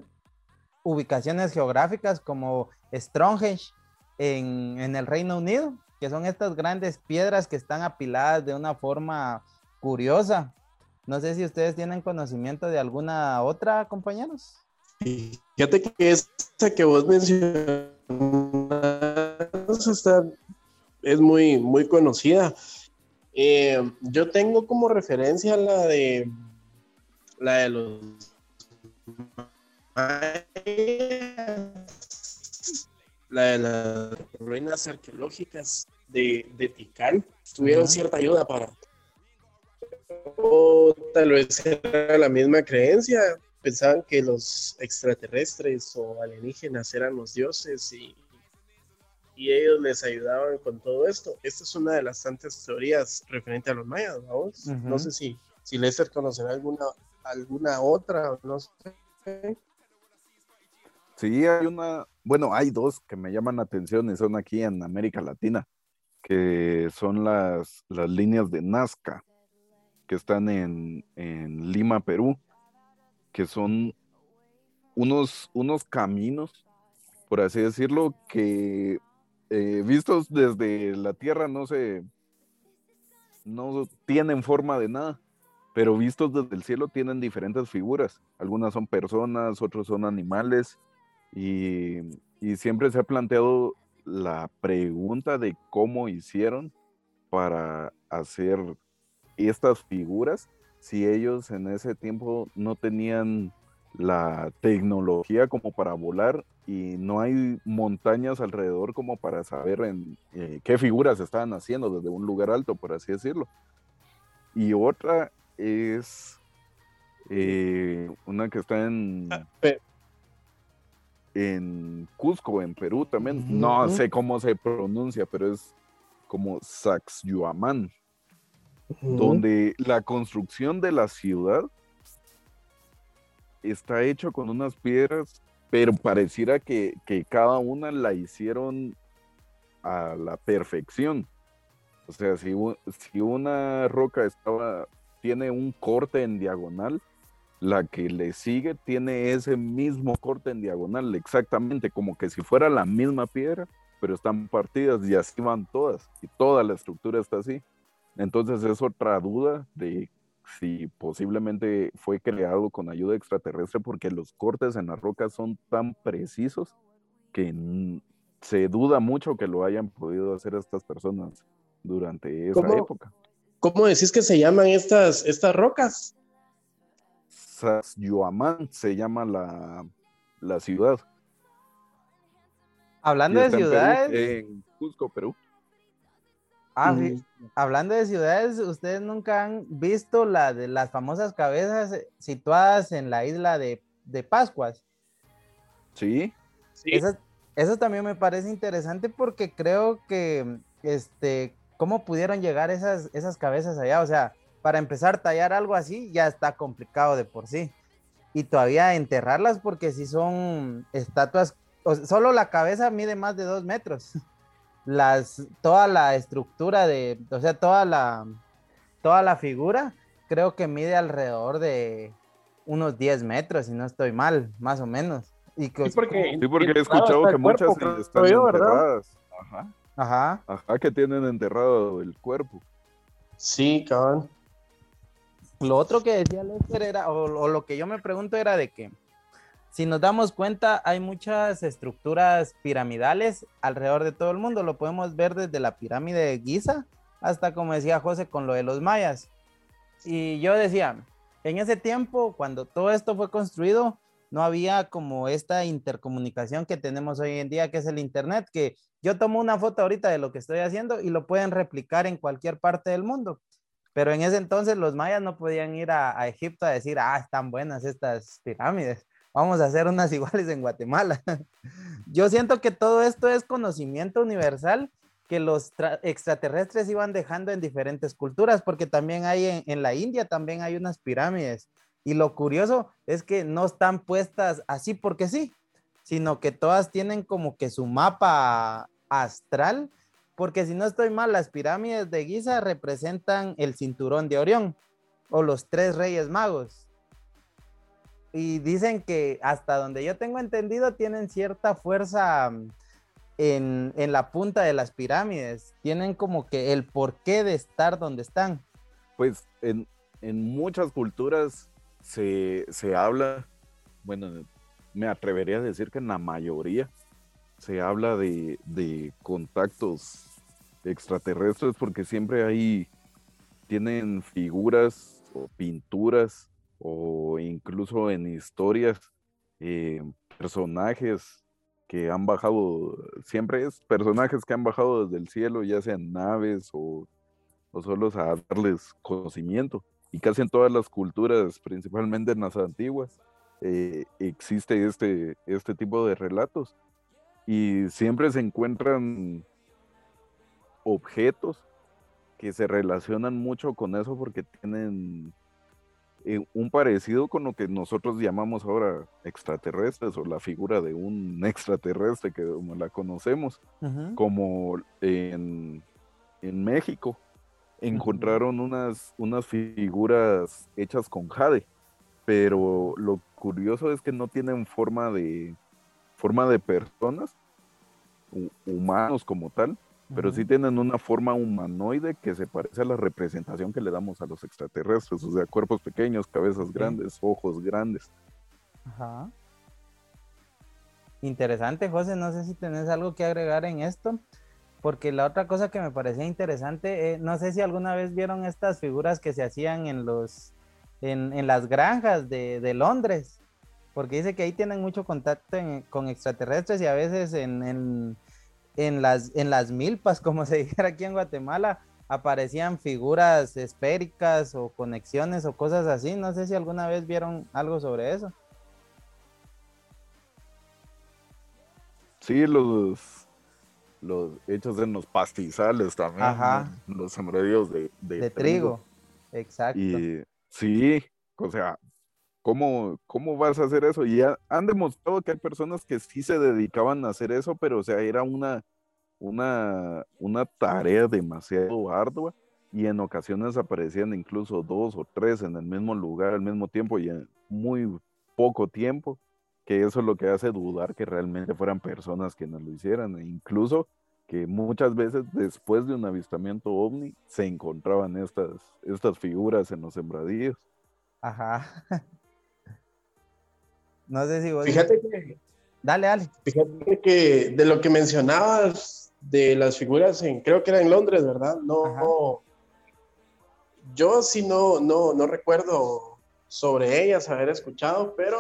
Speaker 1: ubicaciones geográficas como Stonehenge en, en el Reino Unido, que son estas grandes piedras que están apiladas de una forma curiosa. No sé si ustedes tienen conocimiento de alguna otra, compañeros.
Speaker 2: Fíjate que esta que vos mencionas está, es muy, muy conocida. Eh, yo tengo como referencia la de la de los la de las ruinas arqueológicas de, de Tikal tuvieron cierta ayuda para o tal vez era la misma creencia pensaban que los extraterrestres o alienígenas eran los dioses y y ellos les ayudaban con todo esto. Esta es una de las tantas teorías referente a los mayas, vamos. No sé si, si Lester conocerá alguna, alguna otra, no sé.
Speaker 3: Sí, hay una, bueno, hay dos que me llaman la atención y son aquí en América Latina, que son las, las líneas de Nazca, que están en, Lima, Perú, que son unos, unos caminos, por así decirlo, que eh, vistos desde la Tierra no se, no tienen forma de nada, pero vistos desde el cielo tienen diferentes figuras. Algunas son personas, otros son animales, y, y siempre se ha planteado la pregunta de cómo hicieron para hacer estas figuras si ellos en ese tiempo no tenían la tecnología como para volar y no hay montañas alrededor como para saber en eh, qué figuras estaban haciendo desde un lugar alto, por así decirlo. Y otra es eh, una que está en,
Speaker 2: Ah,
Speaker 3: en Cusco, en Perú también. No sé cómo se pronuncia, pero es como Sacsayhuamán, donde la construcción de la ciudad está hecho con unas piedras, pero pareciera que, que cada una la hicieron a la perfección. O sea, si, si una roca estaba, tiene un corte en diagonal, la que le sigue tiene ese mismo corte en diagonal, exactamente, como que si fuera la misma piedra, pero están partidas y así van todas, y toda la estructura está así. Entonces es otra duda de si posiblemente fue creado con ayuda extraterrestre porque los cortes en las rocas son tan precisos que se duda mucho que lo hayan podido hacer estas personas durante esa
Speaker 2: ¿Cómo?
Speaker 3: época.
Speaker 2: ¿Cómo decís que se llaman estas, estas rocas?
Speaker 3: Sacsayhuamán se llama la, la ciudad.
Speaker 1: Hablando de
Speaker 3: está en Perú,
Speaker 1: ciudades,
Speaker 3: en Cusco, Perú.
Speaker 1: Ah,
Speaker 2: Mm.
Speaker 1: hablando de ciudades, ¿ustedes nunca han visto la de las famosas cabezas situadas en la isla de, de Pascuas?
Speaker 3: Sí,
Speaker 2: Sí.
Speaker 1: Eso, eso también me parece interesante porque creo que, este, ¿cómo pudieron llegar esas, esas cabezas allá? O sea, para empezar a tallar algo así ya está complicado de por sí. Y todavía enterrarlas porque si son estatuas, o sea, solo la cabeza mide más de dos metros. Las, toda la estructura de, o sea, toda la, toda la figura creo que mide alrededor de unos 10 metros, si no estoy mal, más o menos. Y que,
Speaker 2: Sí, porque,
Speaker 3: sí, porque he escuchado que muchas
Speaker 2: cuerpo,
Speaker 3: están enterradas. Ajá,
Speaker 1: Ajá.
Speaker 3: ajá, que tienen enterrado el cuerpo.
Speaker 2: Sí, cabrón.
Speaker 1: Lo otro que decía Lester era, o, o lo que yo me pregunto era de que, si nos damos cuenta, hay muchas estructuras piramidales alrededor de todo el mundo. Lo podemos ver desde la pirámide de Giza hasta, como decía José, con lo de los mayas. Y yo decía, en ese tiempo, cuando todo esto fue construido, no había como esta intercomunicación que tenemos hoy en día, que es el Internet, que yo tomo una foto ahorita de lo que estoy haciendo y lo pueden replicar en cualquier parte del mundo. Pero en ese entonces los mayas no podían ir a, a Egipto a decir, ah, están buenas estas pirámides, vamos a hacer unas [laughs] iguales en Guatemala. Yo siento que todo esto es conocimiento universal que los tra- extraterrestres iban dejando en diferentes culturas, porque también hay en, en la India, también hay unas pirámides. Y lo curioso es que no están puestas así porque sí, sino que todas tienen como que su mapa astral porque si no estoy mal, las pirámides de Giza representan el cinturón de Orión o los tres reyes magos. Y dicen que hasta donde yo tengo entendido tienen cierta fuerza mm, en, en, la punta de las pirámides. Tienen como que el porqué de estar donde están.
Speaker 3: Pues en, en muchas culturas se, se, habla, bueno, me atrevería a decir que en la mayoría se habla de, de contactos extraterrestres porque siempre hay, tienen figuras o pinturas o incluso en historias, eh, personajes que han bajado, siempre es personajes que han bajado desde el cielo, ya sean naves o, o solo a darles conocimiento. Y casi en todas las culturas, principalmente en las antiguas, eh, existe este, este tipo de relatos. Y siempre se encuentran objetos que se relacionan mucho con eso porque tienen eh, un parecido con lo que nosotros llamamos ahora extraterrestres o la figura de un [laughs] extraterrestre que como la conocemos, como en, en, México encontraron unas, unas figuras hechas con jade, pero lo curioso es que no tienen forma de forma de personas, humanos como tal, pero sí tienen una forma humanoide que se parece a la representación que le damos a los extraterrestres, o sea, cuerpos pequeños, cabezas grandes, ojos grandes. Ajá.
Speaker 1: Interesante, José, no sé si tenés algo que agregar en esto, porque la otra cosa que me parecía interesante, eh, no sé si alguna vez vieron estas figuras que se hacían en los, en, las granjas de, Londres, porque dice que ahí tienen mucho contacto con extraterrestres y a veces en en las, en las milpas, como se [laughs] dijera aquí en Guatemala, aparecían figuras esféricas o conexiones o cosas así. No sé si alguna vez vieron algo sobre eso.
Speaker 3: Sí, los, los hechos en los pastizales también. Ajá. Los sembradíos de,
Speaker 1: de, trigo. Exacto.
Speaker 3: Y sí, o sea, ¿Cómo, ¿Cómo vas a hacer eso? Y han demostrado que hay personas que sí se dedicaban a hacer eso, pero o sea, era una, una, una tarea demasiado ardua y en ocasiones aparecían incluso dos o tres en el mismo lugar al mismo tiempo y en muy poco tiempo, que eso es lo que hace dudar que realmente fueran personas quienes lo hicieran, e incluso que muchas veces después de un avistamiento ovni se encontraban estas, estas figuras en los sembradíos.
Speaker 1: Ajá. [laughs] No sé si vos...
Speaker 2: Fíjate que...
Speaker 1: Dale, dale.
Speaker 2: Fíjate que de lo que mencionabas de las figuras en, creo que era en Londres, ¿verdad? No, yo sí no, no, no recuerdo sobre ellas haber escuchado, pero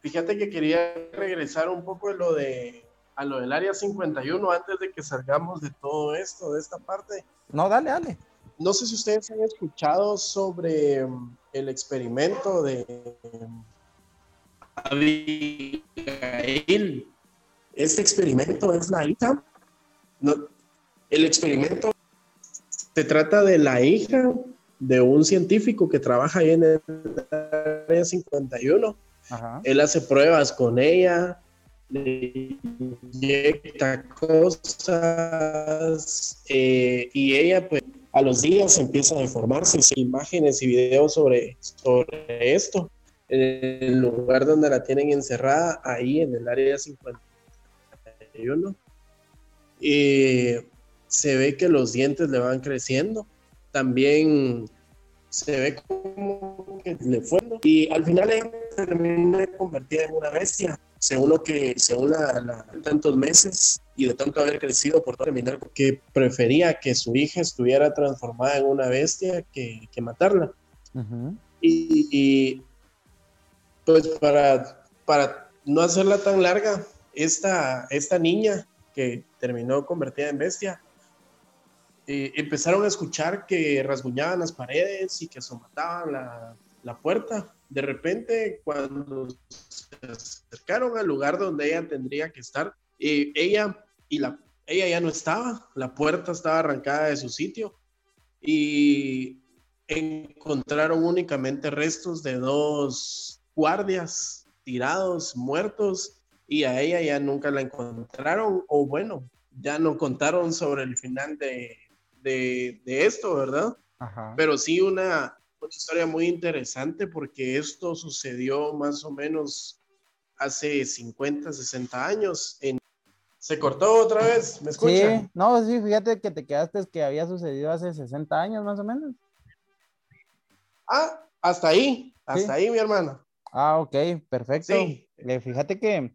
Speaker 2: fíjate que quería regresar un poco de lo de a lo del área 51 antes de que salgamos de todo esto, de esta parte.
Speaker 1: No, dale, dale.
Speaker 2: No sé si ustedes han escuchado sobre el experimento de Abigail. Este experimento es la hija. No, el experimento se trata de la hija de un científico que trabaja ahí en el área 51. Él hace pruebas con ella, le inyecta cosas eh, y ella pues a los días empieza a deformarse, imágenes y videos sobre, sobre esto el lugar donde la tienen encerrada, ahí en el área 51. Y se ve que los dientes le van creciendo. También se ve como que le fue. Y al final ella termina convertida en una bestia. Según lo que, según la, tantos meses y de tanto haber crecido por terminar, que prefería que su hija estuviera transformada en una bestia que, que matarla. y, pues para, para no hacerla tan larga, esta, esta niña que terminó convertida en bestia, eh, empezaron a escuchar que rasguñaban las paredes y que somataban la, la puerta. De repente, cuando se acercaron al lugar donde ella tendría que estar, eh, ella y la ella ya no estaba, la puerta estaba arrancada de su sitio y encontraron únicamente restos de dos guardias tirados, muertos, y a ella ya nunca la encontraron, o bueno, ya no contaron sobre el final de, de, esto, ¿verdad? Pero sí una, una historia muy interesante porque esto sucedió más o menos hace 50, 60 años. En... ¿Se cortó otra vez? ¿Me escuchan?
Speaker 1: Sí, no, sí, fíjate que te quedaste que había sucedido hace 60 años más o menos.
Speaker 2: Ah, hasta ahí, hasta ahí, mi hermana.
Speaker 1: Ah, ok, perfecto. Sí. Eh, fíjate que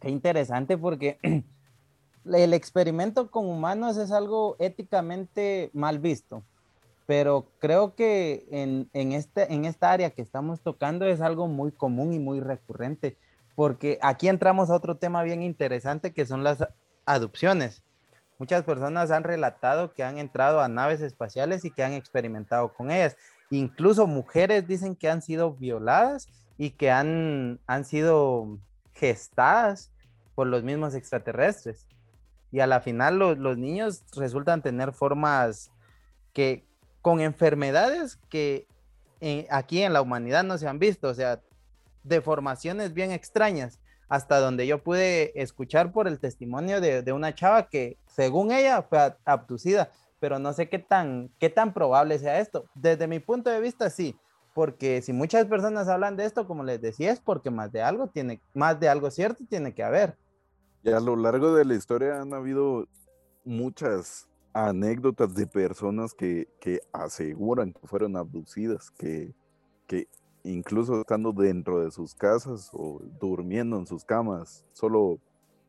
Speaker 1: qué interesante porque [clears throat] el experimento con humanos es algo éticamente mal visto, pero creo que en, en, este, en esta área que estamos tocando es algo muy común y muy recurrente, porque aquí entramos a otro tema bien interesante que son las adopciones. Muchas personas han relatado que han entrado a naves espaciales y que han experimentado con ellas. Incluso mujeres dicen que han sido violadas y que han, han sido gestadas por los mismos extraterrestres. Y a la final los niños resultan tener formas que con enfermedades que eh, aquí en la humanidad no se han visto, o sea, deformaciones bien extrañas, hasta donde yo pude escuchar por el testimonio de, de una chava que según ella fue abducida, pero no sé qué tan, qué tan probable sea esto. Desde mi punto de vista, sí, porque si muchas personas hablan de esto, como les decía, es porque más de algo tiene, más de algo cierto tiene que haber.
Speaker 3: Y a lo largo de la historia han habido muchas anécdotas de personas que, que aseguran que fueron abducidas, que, que incluso estando dentro de sus casas o durmiendo en sus camas, solo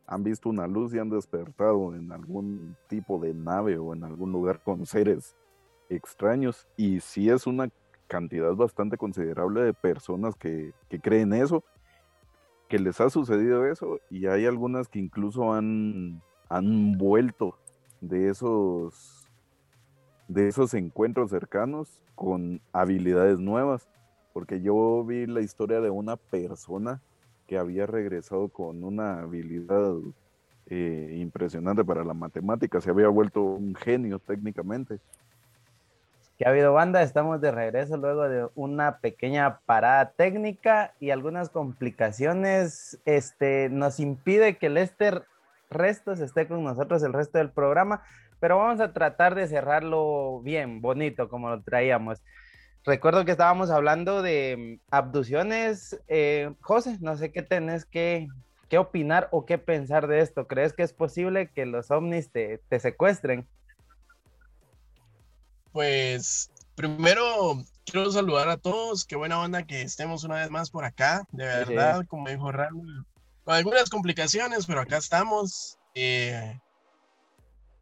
Speaker 3: han visto una luz y han despertado en algún tipo de nave o en algún lugar con seres extraños. Y sí es una cantidad bastante considerable de personas que, que creen eso que les ha sucedido eso y hay algunas que incluso han, han vuelto de esos, de esos encuentros cercanos con habilidades nuevas. Porque yo vi la historia de una persona que había regresado con una habilidad eh, impresionante para la matemática, se había vuelto un genio técnicamente
Speaker 1: que ha habido banda. Estamos de regreso luego de una pequeña parada técnica y algunas complicaciones. Este nos impide que Lester Restos esté con nosotros el resto del programa, pero vamos a tratar de cerrarlo bien, bonito, como lo traíamos. Recuerdo que estábamos hablando de abducciones. Eh, José, no sé qué tenés que, qué opinar o qué pensar de esto. ¿Crees que es posible que los ovnis te, te secuestren?
Speaker 2: pues primero quiero saludar a todos. Qué buena onda que estemos una vez más por acá. De verdad, como dijo Rami, con algunas complicaciones, pero acá estamos. Eh,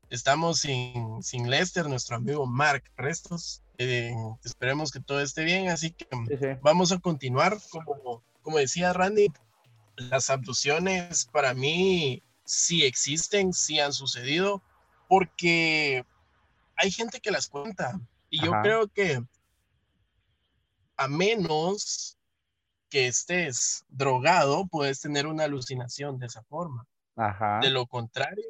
Speaker 2: estamos sin, sin Lester, nuestro amigo Mark Restos. Eh, esperemos que todo esté bien, así que vamos a continuar. Como, como decía Randy, las abducciones para mí sí existen, sí han sucedido, porque hay gente que las cuenta. Y yo creo que a menos que estés drogado, puedes tener una alucinación de esa forma. De lo contrario,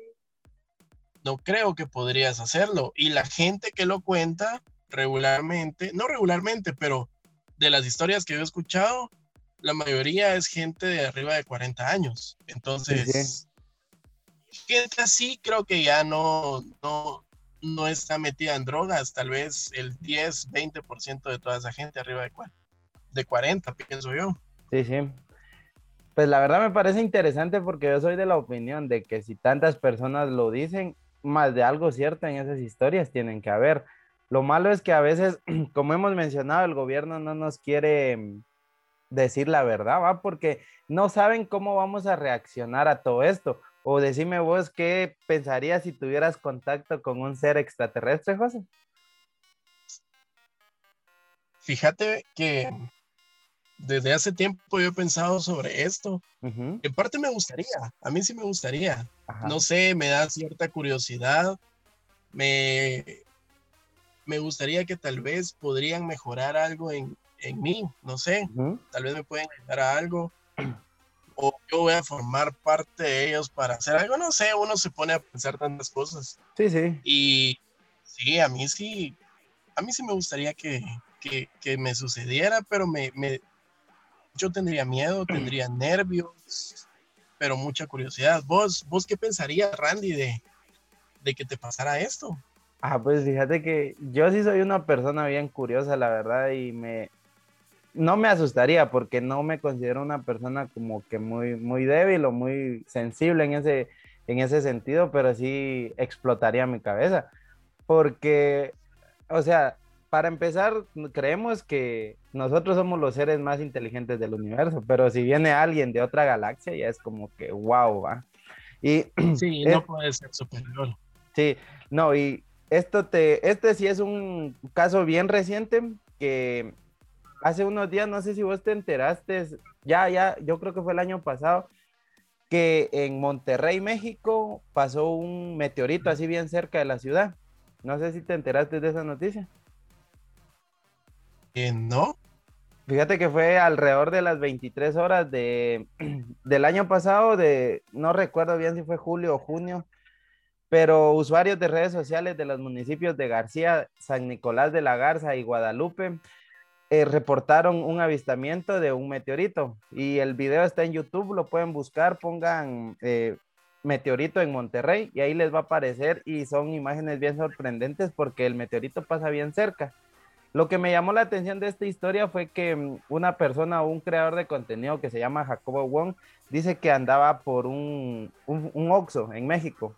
Speaker 2: no creo que podrías hacerlo. Y la gente que lo cuenta regularmente, no regularmente, pero de las historias que yo he escuchado, la mayoría es gente de arriba de 40 años. Entonces, gente así creo que ya no, no, no está metida en drogas, tal vez el 10, 20% de toda esa gente arriba de, de 40, pienso yo.
Speaker 1: Sí, sí. Pues la verdad me parece interesante porque yo soy de la opinión de que si tantas personas lo dicen, más de algo cierto en esas historias tienen que haber. Lo malo es que a veces, [clears throat] como hemos mencionado, el gobierno no nos quiere mm, decir la verdad, ¿va? Porque no saben cómo vamos a reaccionar a todo esto. O decime vos qué pensarías si tuvieras contacto con un ser extraterrestre, José.
Speaker 2: Fíjate que desde hace tiempo yo he pensado sobre esto. En parte me gustaría, a mí sí me gustaría. No sé, me da cierta curiosidad. Me, me gustaría que tal vez podrían mejorar algo en, en mí, no sé. Tal vez me pueden ayudar a algo o yo voy a formar parte de ellos para hacer algo, no sé, uno se pone a pensar tantas cosas.
Speaker 1: Sí, sí.
Speaker 2: Y sí, a mí sí, a mí sí me gustaría que, me sucediera, pero me, me, yo tendría miedo, tendría nervios, pero mucha curiosidad. ¿Vos, vos qué pensarías, Randy, de, de que te pasara esto?
Speaker 1: Ah, pues fíjate que yo sí soy una persona bien curiosa, la verdad, y me no me asustaría porque no me considero una persona como que muy muy débil o muy sensible en ese en ese sentido, pero sí explotaría mi cabeza. Porque o sea, para empezar, creemos que nosotros somos los seres más inteligentes del universo, pero si viene alguien de otra galaxia ya es como que wow, va.
Speaker 2: Y [clears throat] sí, no puede ser superior.
Speaker 1: Sí, no, y esto te, este sí es un caso bien reciente que hace unos días, no sé si vos te enteraste, ya, ya, yo creo que fue el año pasado, que en Monterrey, México, pasó un meteorito así bien cerca de la ciudad. No sé si te enteraste de esa noticia.
Speaker 2: Eh, no.
Speaker 1: Fíjate que fue alrededor de las 23 horas de, [clears throat] del año pasado, de, no recuerdo bien si fue julio o junio, pero usuarios de redes sociales de los municipios de García, San Nicolás de la Garza y Guadalupe eh, reportaron un avistamiento de un meteorito y el video está en YouTube, lo pueden buscar, pongan eh, meteorito en Monterrey y ahí les va a aparecer y son imágenes bien sorprendentes porque el meteorito pasa bien cerca. Lo que me llamó la atención de esta historia fue que mm, una persona, un creador de contenido que se llama Jacobo Wong, dice que andaba por un, un, un Oxxo en México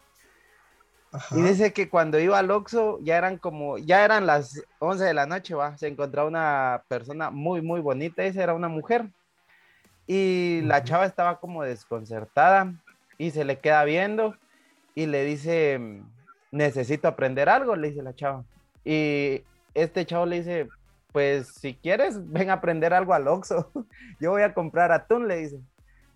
Speaker 1: y dice que cuando iba al Oxxo ya eran como, ya eran las 11 de la noche, va, se encontraba una persona muy, muy bonita, esa era una mujer. Y la chava estaba como desconcertada y se le queda viendo y le dice, necesito aprender algo, le dice la chava. Y este chavo le dice, pues si quieres, ven a aprender algo al Oxxo. [laughs] Yo voy a comprar atún, le dice.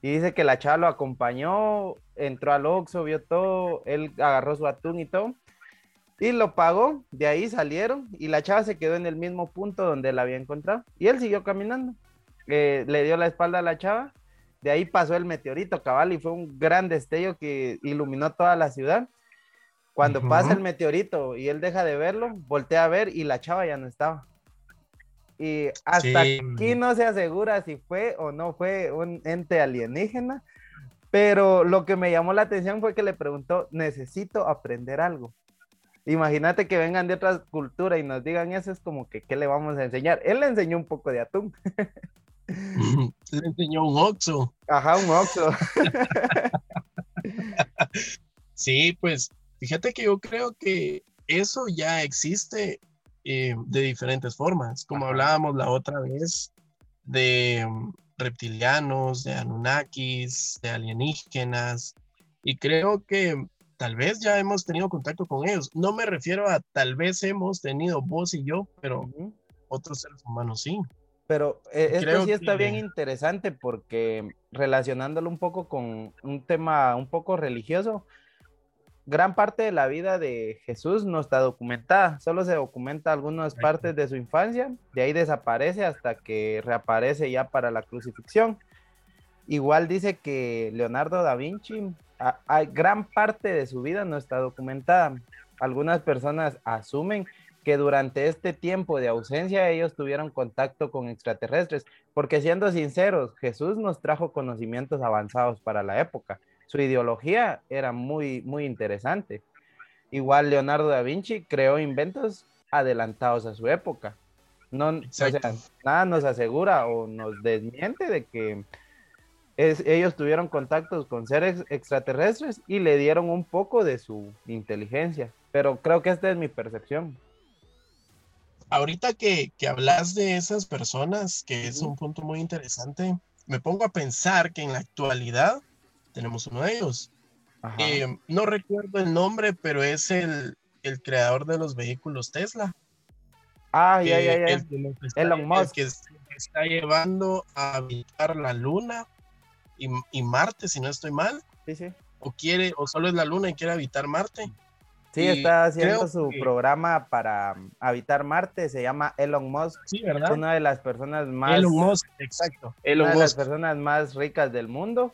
Speaker 1: Y dice que la chava lo acompañó, entró al Oxxo, vio todo, él agarró su atún y todo, y lo pagó, de ahí salieron, y la chava se quedó en el mismo punto donde la había encontrado, y él siguió caminando, eh, le dio la espalda a la chava, de ahí pasó el meteorito, cabal, y fue un gran destello que iluminó toda la ciudad. Cuando pasa el meteorito y él deja de verlo, voltea a ver y la chava ya no estaba. Y hasta aquí no se asegura si fue o no fue un ente alienígena, pero lo que me llamó la atención fue que le preguntó, necesito aprender algo. Imagínate que vengan de otra cultura y nos digan eso, es como que, ¿qué le vamos a enseñar? Él le enseñó un poco de atún. [laughs]
Speaker 2: le enseñó un oxo.
Speaker 1: Ajá, un oxo. [laughs]
Speaker 2: sí, pues fíjate que yo creo que eso ya existe eh, de diferentes formas, como hablábamos la otra vez de mm, reptilianos, de Anunnakis, de alienígenas, y creo que tal vez ya hemos tenido contacto con ellos. No me refiero a tal vez hemos tenido vos y yo, pero otros seres humanos sí.
Speaker 1: Pero eh, esto sí está bien interesante porque relacionándolo un poco con un tema un poco religioso, gran parte de la vida de Jesús no está documentada, solo se documenta algunas partes de su infancia, de ahí desaparece hasta que reaparece ya para la crucifixión. Igual dice que Leonardo da Vinci, hay gran parte de su vida no está documentada. Algunas personas asumen que durante este tiempo de ausencia ellos tuvieron contacto con extraterrestres, porque siendo sinceros, Jesús nos trajo conocimientos avanzados para la época su ideología era muy, muy interesante. Igual Leonardo da Vinci creó inventos adelantados a su época. No, nada nos asegura o nos desmiente de que ellos tuvieron contactos con seres extraterrestres y le dieron un poco de su inteligencia. Pero creo que esta es mi percepción.
Speaker 2: Ahorita que, que hablas de esas personas, que es un punto muy interesante, me pongo a pensar que en la actualidad tenemos uno de ellos. Eh, no recuerdo el nombre, pero es el, el, creador de los vehículos Tesla.
Speaker 1: Ah, ya, ya, ya.
Speaker 2: Elon Musk. que está llevando a habitar la Luna y, y, Marte, si no estoy mal.
Speaker 1: Sí, sí.
Speaker 2: O quiere, o solo es la Luna y quiere habitar Marte.
Speaker 1: Sí, está haciendo su programa para habitar Marte, se llama Elon Musk.
Speaker 2: Sí, ¿verdad?
Speaker 1: Una de las personas más.
Speaker 2: Elon Musk, exacto.
Speaker 1: una de las personas más ricas del mundo.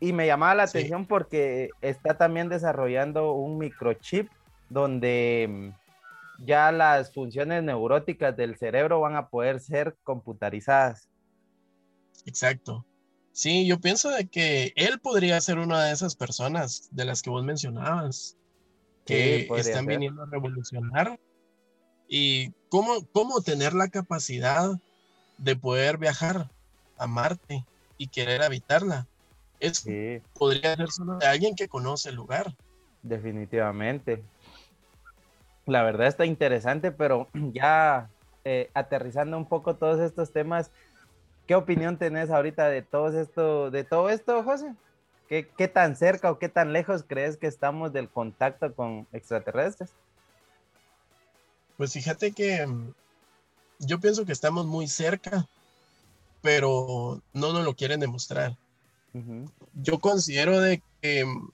Speaker 1: Y me llamaba la atención porque está también desarrollando un microchip donde mm, ya las funciones neuróticas del cerebro van a poder ser computarizadas.
Speaker 2: Exacto. Sí, yo pienso de que él podría ser una de esas personas de las que vos mencionabas. que están viniendo a revolucionar y cómo, cómo tener la capacidad de poder viajar a Marte y querer habitarla. Eso podría ser solo de alguien que conoce el lugar.
Speaker 1: Definitivamente. La verdad está interesante, pero [clears throat] ya eh, aterrizando un poco todos estos temas, ¿qué opinión tenés ahorita de todo esto, de todo esto, José? ¿Qué, ¿Qué tan cerca o qué tan lejos crees que estamos del contacto con extraterrestres?
Speaker 2: Pues fíjate que mm, yo pienso que estamos muy cerca, pero no nos lo quieren demostrar. Yo considero de que mm,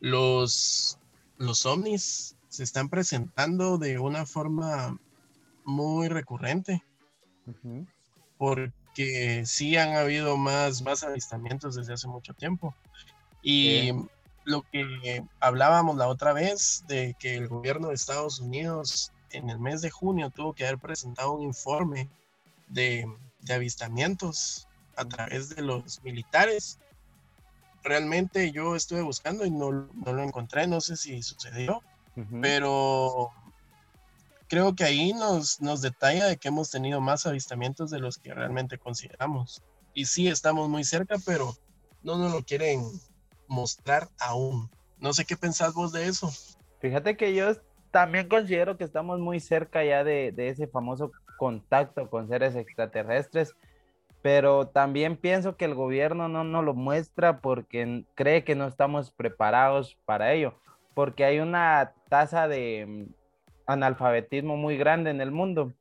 Speaker 2: los, los ovnis se están presentando de una forma muy recurrente. Porque sí han habido más, más avistamientos desde hace mucho tiempo. Y lo que hablábamos la otra vez de que el gobierno de Estados Unidos en el mes de junio tuvo que haber presentado un informe de, avistamientos a través de los militares. Realmente yo estuve buscando y no, lo encontré, no sé si sucedió, pero creo que ahí nos, nos detalla de que hemos tenido más avistamientos de los que realmente consideramos. Y sí, estamos muy cerca, pero no nos lo quieren mostrar aún. No sé qué pensás vos de eso.
Speaker 1: Fíjate que yo también considero que estamos muy cerca ya de, ese famoso contacto con seres extraterrestres, pero también pienso que el gobierno no nos lo muestra porque cree que no estamos preparados para ello, porque hay una tasa de mm, analfabetismo muy grande en el mundo.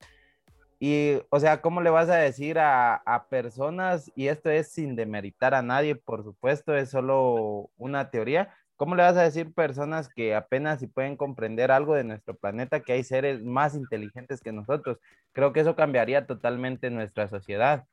Speaker 1: Y, o sea, ¿cómo le vas a decir a, a, personas, y esto es sin demeritar a nadie, por supuesto, es solo una teoría, ¿Cómo le vas a decir personas que apenas si pueden comprender algo de nuestro planeta, que hay seres más inteligentes que nosotros? Creo que eso cambiaría totalmente nuestra sociedad.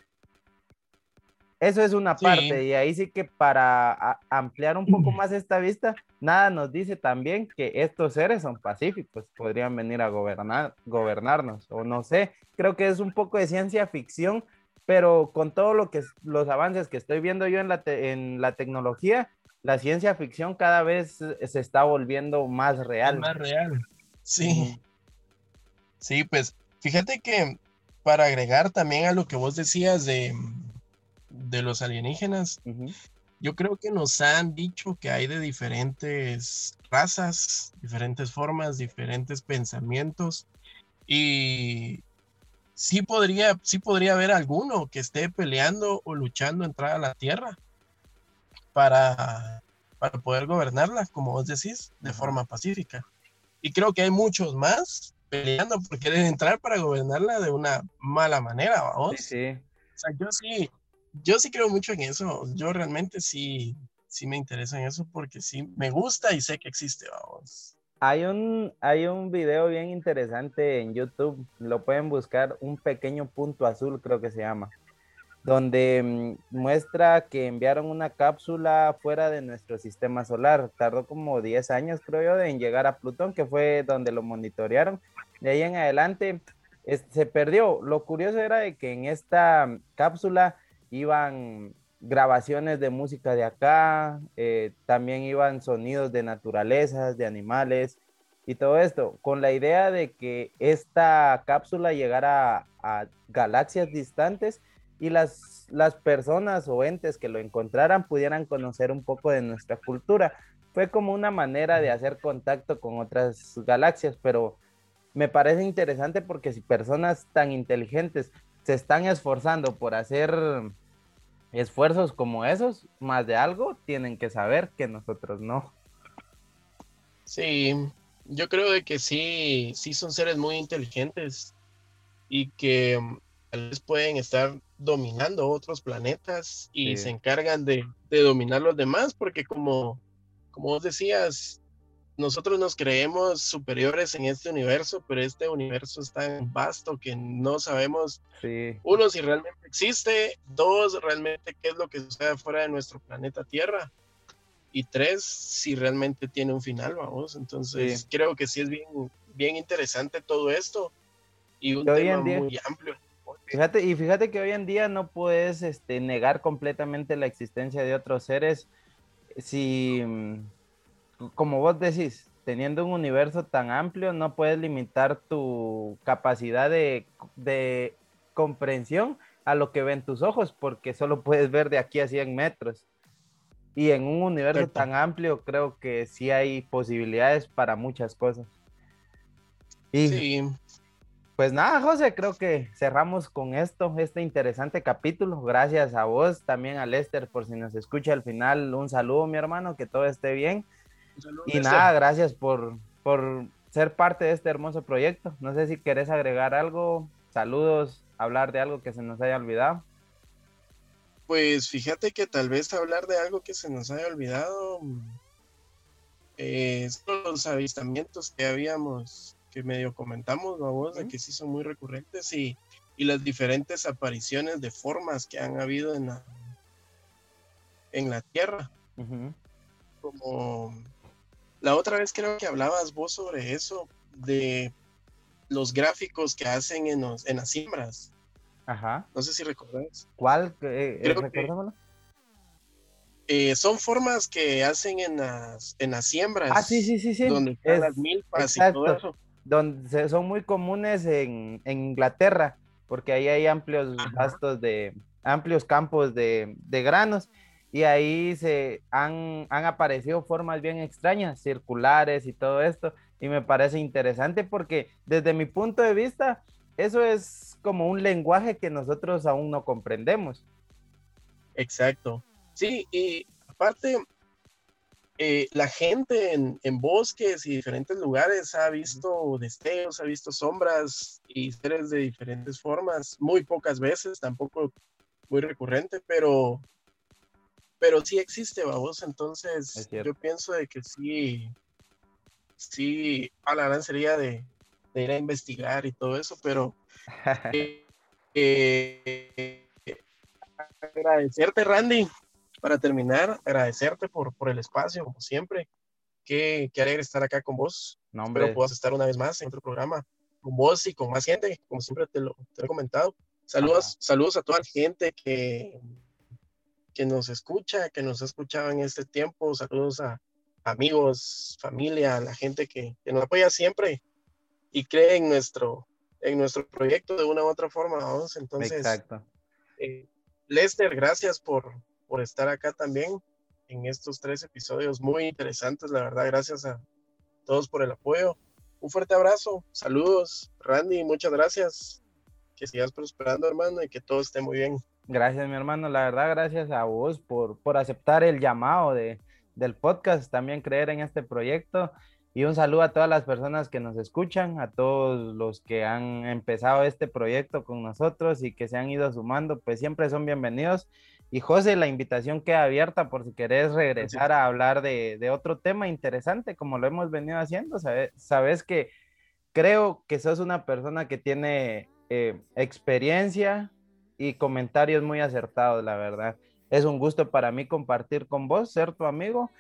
Speaker 1: Eso es una parte, y ahí sí que para ampliar un poco [clears throat] más esta vista, nada nos dice también que estos seres son pacíficos, podrían venir a gobernar, gobernarnos, o no sé, creo que es un poco de ciencia ficción, pero con todo lo que los avances que estoy viendo yo en la, en la tecnología, la ciencia ficción cada vez se está volviendo más real.
Speaker 2: Más real, sí. Sí, pues fíjate que para agregar también a lo que vos decías de, de los alienígenas, yo creo que nos han dicho que hay de diferentes razas, diferentes formas, diferentes pensamientos y sí podría, sí podría haber alguno que esté peleando o luchando entrar a la Tierra para, para poder gobernarla, como vos decís, de forma pacífica. Y creo que hay muchos más peleando por querer entrar para gobernarla de una mala manera, vamos.
Speaker 1: Sí, sí.
Speaker 2: O sea, yo sí, yo sí creo mucho en eso. Yo realmente sí, sí me interesa en eso porque sí me gusta y sé que existe, vamos.
Speaker 1: Hay un, hay un video bien interesante en YouTube, lo pueden buscar, un pequeño punto azul creo que se llama donde mm, muestra que enviaron una cápsula fuera de nuestro sistema solar. Tardó como 10 años, creo yo, en llegar a Plutón, que fue donde lo monitorearon. De ahí en adelante se perdió. Lo curioso era de que en esta cápsula iban grabaciones de música de acá, eh, también iban sonidos de naturalezas, de animales y todo esto, con la idea de que esta cápsula llegara a galaxias distantes y las, las personas o entes que lo encontraran pudieran conocer un poco de nuestra cultura. Fue como una manera de hacer contacto con otras galaxias, pero me parece interesante porque si personas tan inteligentes se están esforzando por hacer esfuerzos como esos, más de algo, tienen que saber que nosotros no.
Speaker 2: Sí, yo creo de que sí, sí son seres muy inteligentes y que tal vez pueden estar dominando otros planetas y se encargan de, dominar los demás, porque como, como vos decías, nosotros nos creemos superiores en este universo, pero este universo es tan vasto que no sabemos, uno, si realmente existe, dos, realmente qué es lo que sucede fuera de nuestro planeta Tierra, y tres, si realmente tiene un final, vamos. Entonces, creo que sí es bien, bien interesante todo esto y un tema muy amplio.
Speaker 1: Fíjate, y fíjate que hoy en día no puedes este, negar completamente la existencia de otros seres si, mm, como vos decís, teniendo un universo tan amplio, no puedes limitar tu capacidad de, comprensión a lo que ven tus ojos, porque solo puedes ver de aquí a 100 metros. Y en un universo tan amplio, creo que sí hay posibilidades para muchas cosas. Y sí. pues nada, José, creo que cerramos con esto, este interesante capítulo. Gracias a vos, también a Lester, por si nos escucha al final. Un saludo, mi hermano, que todo esté bien y nada, gracias por, por ser parte de este hermoso proyecto. No sé si querés agregar algo, saludos, hablar de algo que se nos haya olvidado.
Speaker 2: Pues fíjate que tal vez hablar de algo que se nos haya olvidado eh, son los avistamientos que habíamos, que medio comentamos, vamos, de que sí son muy recurrentes y, y, las diferentes apariciones de formas que han habido en la, en la Tierra. Como la otra vez creo que hablabas vos sobre eso, de los gráficos que hacen en, en las siembras.
Speaker 1: Ajá.
Speaker 2: No sé si recordás.
Speaker 1: ¿Cuál? Eh, eh,
Speaker 2: eh, son formas que hacen en las, en las siembras.
Speaker 1: Ah, sí, sí, sí, sí.
Speaker 2: Donde están las milpas y todo eso.
Speaker 1: Donde son muy comunes en, Inglaterra, porque ahí hay amplios gastos de, amplios campos de, de granos y ahí se han, han aparecido formas bien extrañas, circulares y todo esto, y me parece interesante porque desde mi punto de vista, eso es como un lenguaje que nosotros aún no comprendemos.
Speaker 2: Exacto. Sí, y aparte, eh, la gente en, en, bosques y diferentes lugares ha visto destellos, ha visto sombras y seres de diferentes formas, muy pocas veces, tampoco muy recurrente, pero pero sí existe, vamos, entonces yo pienso de que sí, sí, a la gran sería de, ir a investigar y todo eso, pero [laughs] eh, eh, agradecerte, Randy, para terminar, agradecerte por, por el espacio, como siempre. Qué, qué alegre estar acá con vos. No, Espero puedas estar una vez más en otro programa con vos y con más gente, como siempre te lo, te he comentado. Saludos, saludos a toda la gente que que nos escucha, que nos ha escuchado en este tiempo. Saludos a amigos, familia, a la gente que, nos apoya siempre y cree en nuestro, en nuestro proyecto de una u otra forma. Vamos, entonces,
Speaker 1: Exacto.
Speaker 2: Eh, Lester, gracias por, por estar acá también en estos tres episodios muy interesantes, la verdad. Gracias a todos por el apoyo. Un fuerte abrazo, saludos, Randy, muchas gracias. Que sigas prosperando, hermano, y que todo esté muy bien.
Speaker 1: Gracias, mi hermano. La verdad, gracias a vos por, por aceptar el llamado de, del podcast, también creer en este proyecto. Y un saludo a todas las personas que nos escuchan, a todos los que han empezado este proyecto con nosotros y que se han ido sumando, pues siempre son bienvenidos. Y José, la invitación queda abierta por si querés regresar a hablar de, de, otro tema interesante, como lo hemos venido haciendo. Sabes, sabes que creo que sos una persona que tiene eh, experiencia, y comentarios muy acertados, la verdad. Es un gusto para mí compartir con vos, ser tu amigo.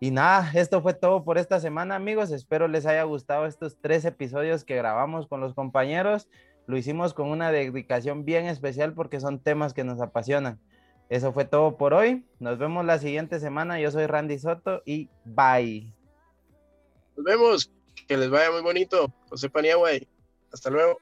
Speaker 1: Y nada, esto fue todo por esta semana, amigos. Espero les haya gustado estos tres episodios que grabamos con los compañeros. Lo hicimos con una dedicación bien especial porque son temas que nos apasionan. Eso fue todo por hoy. Nos vemos la siguiente semana. Yo soy Randy Soto y bye.
Speaker 2: Nos vemos. Que les vaya muy bonito. José Paniagua. Hasta luego.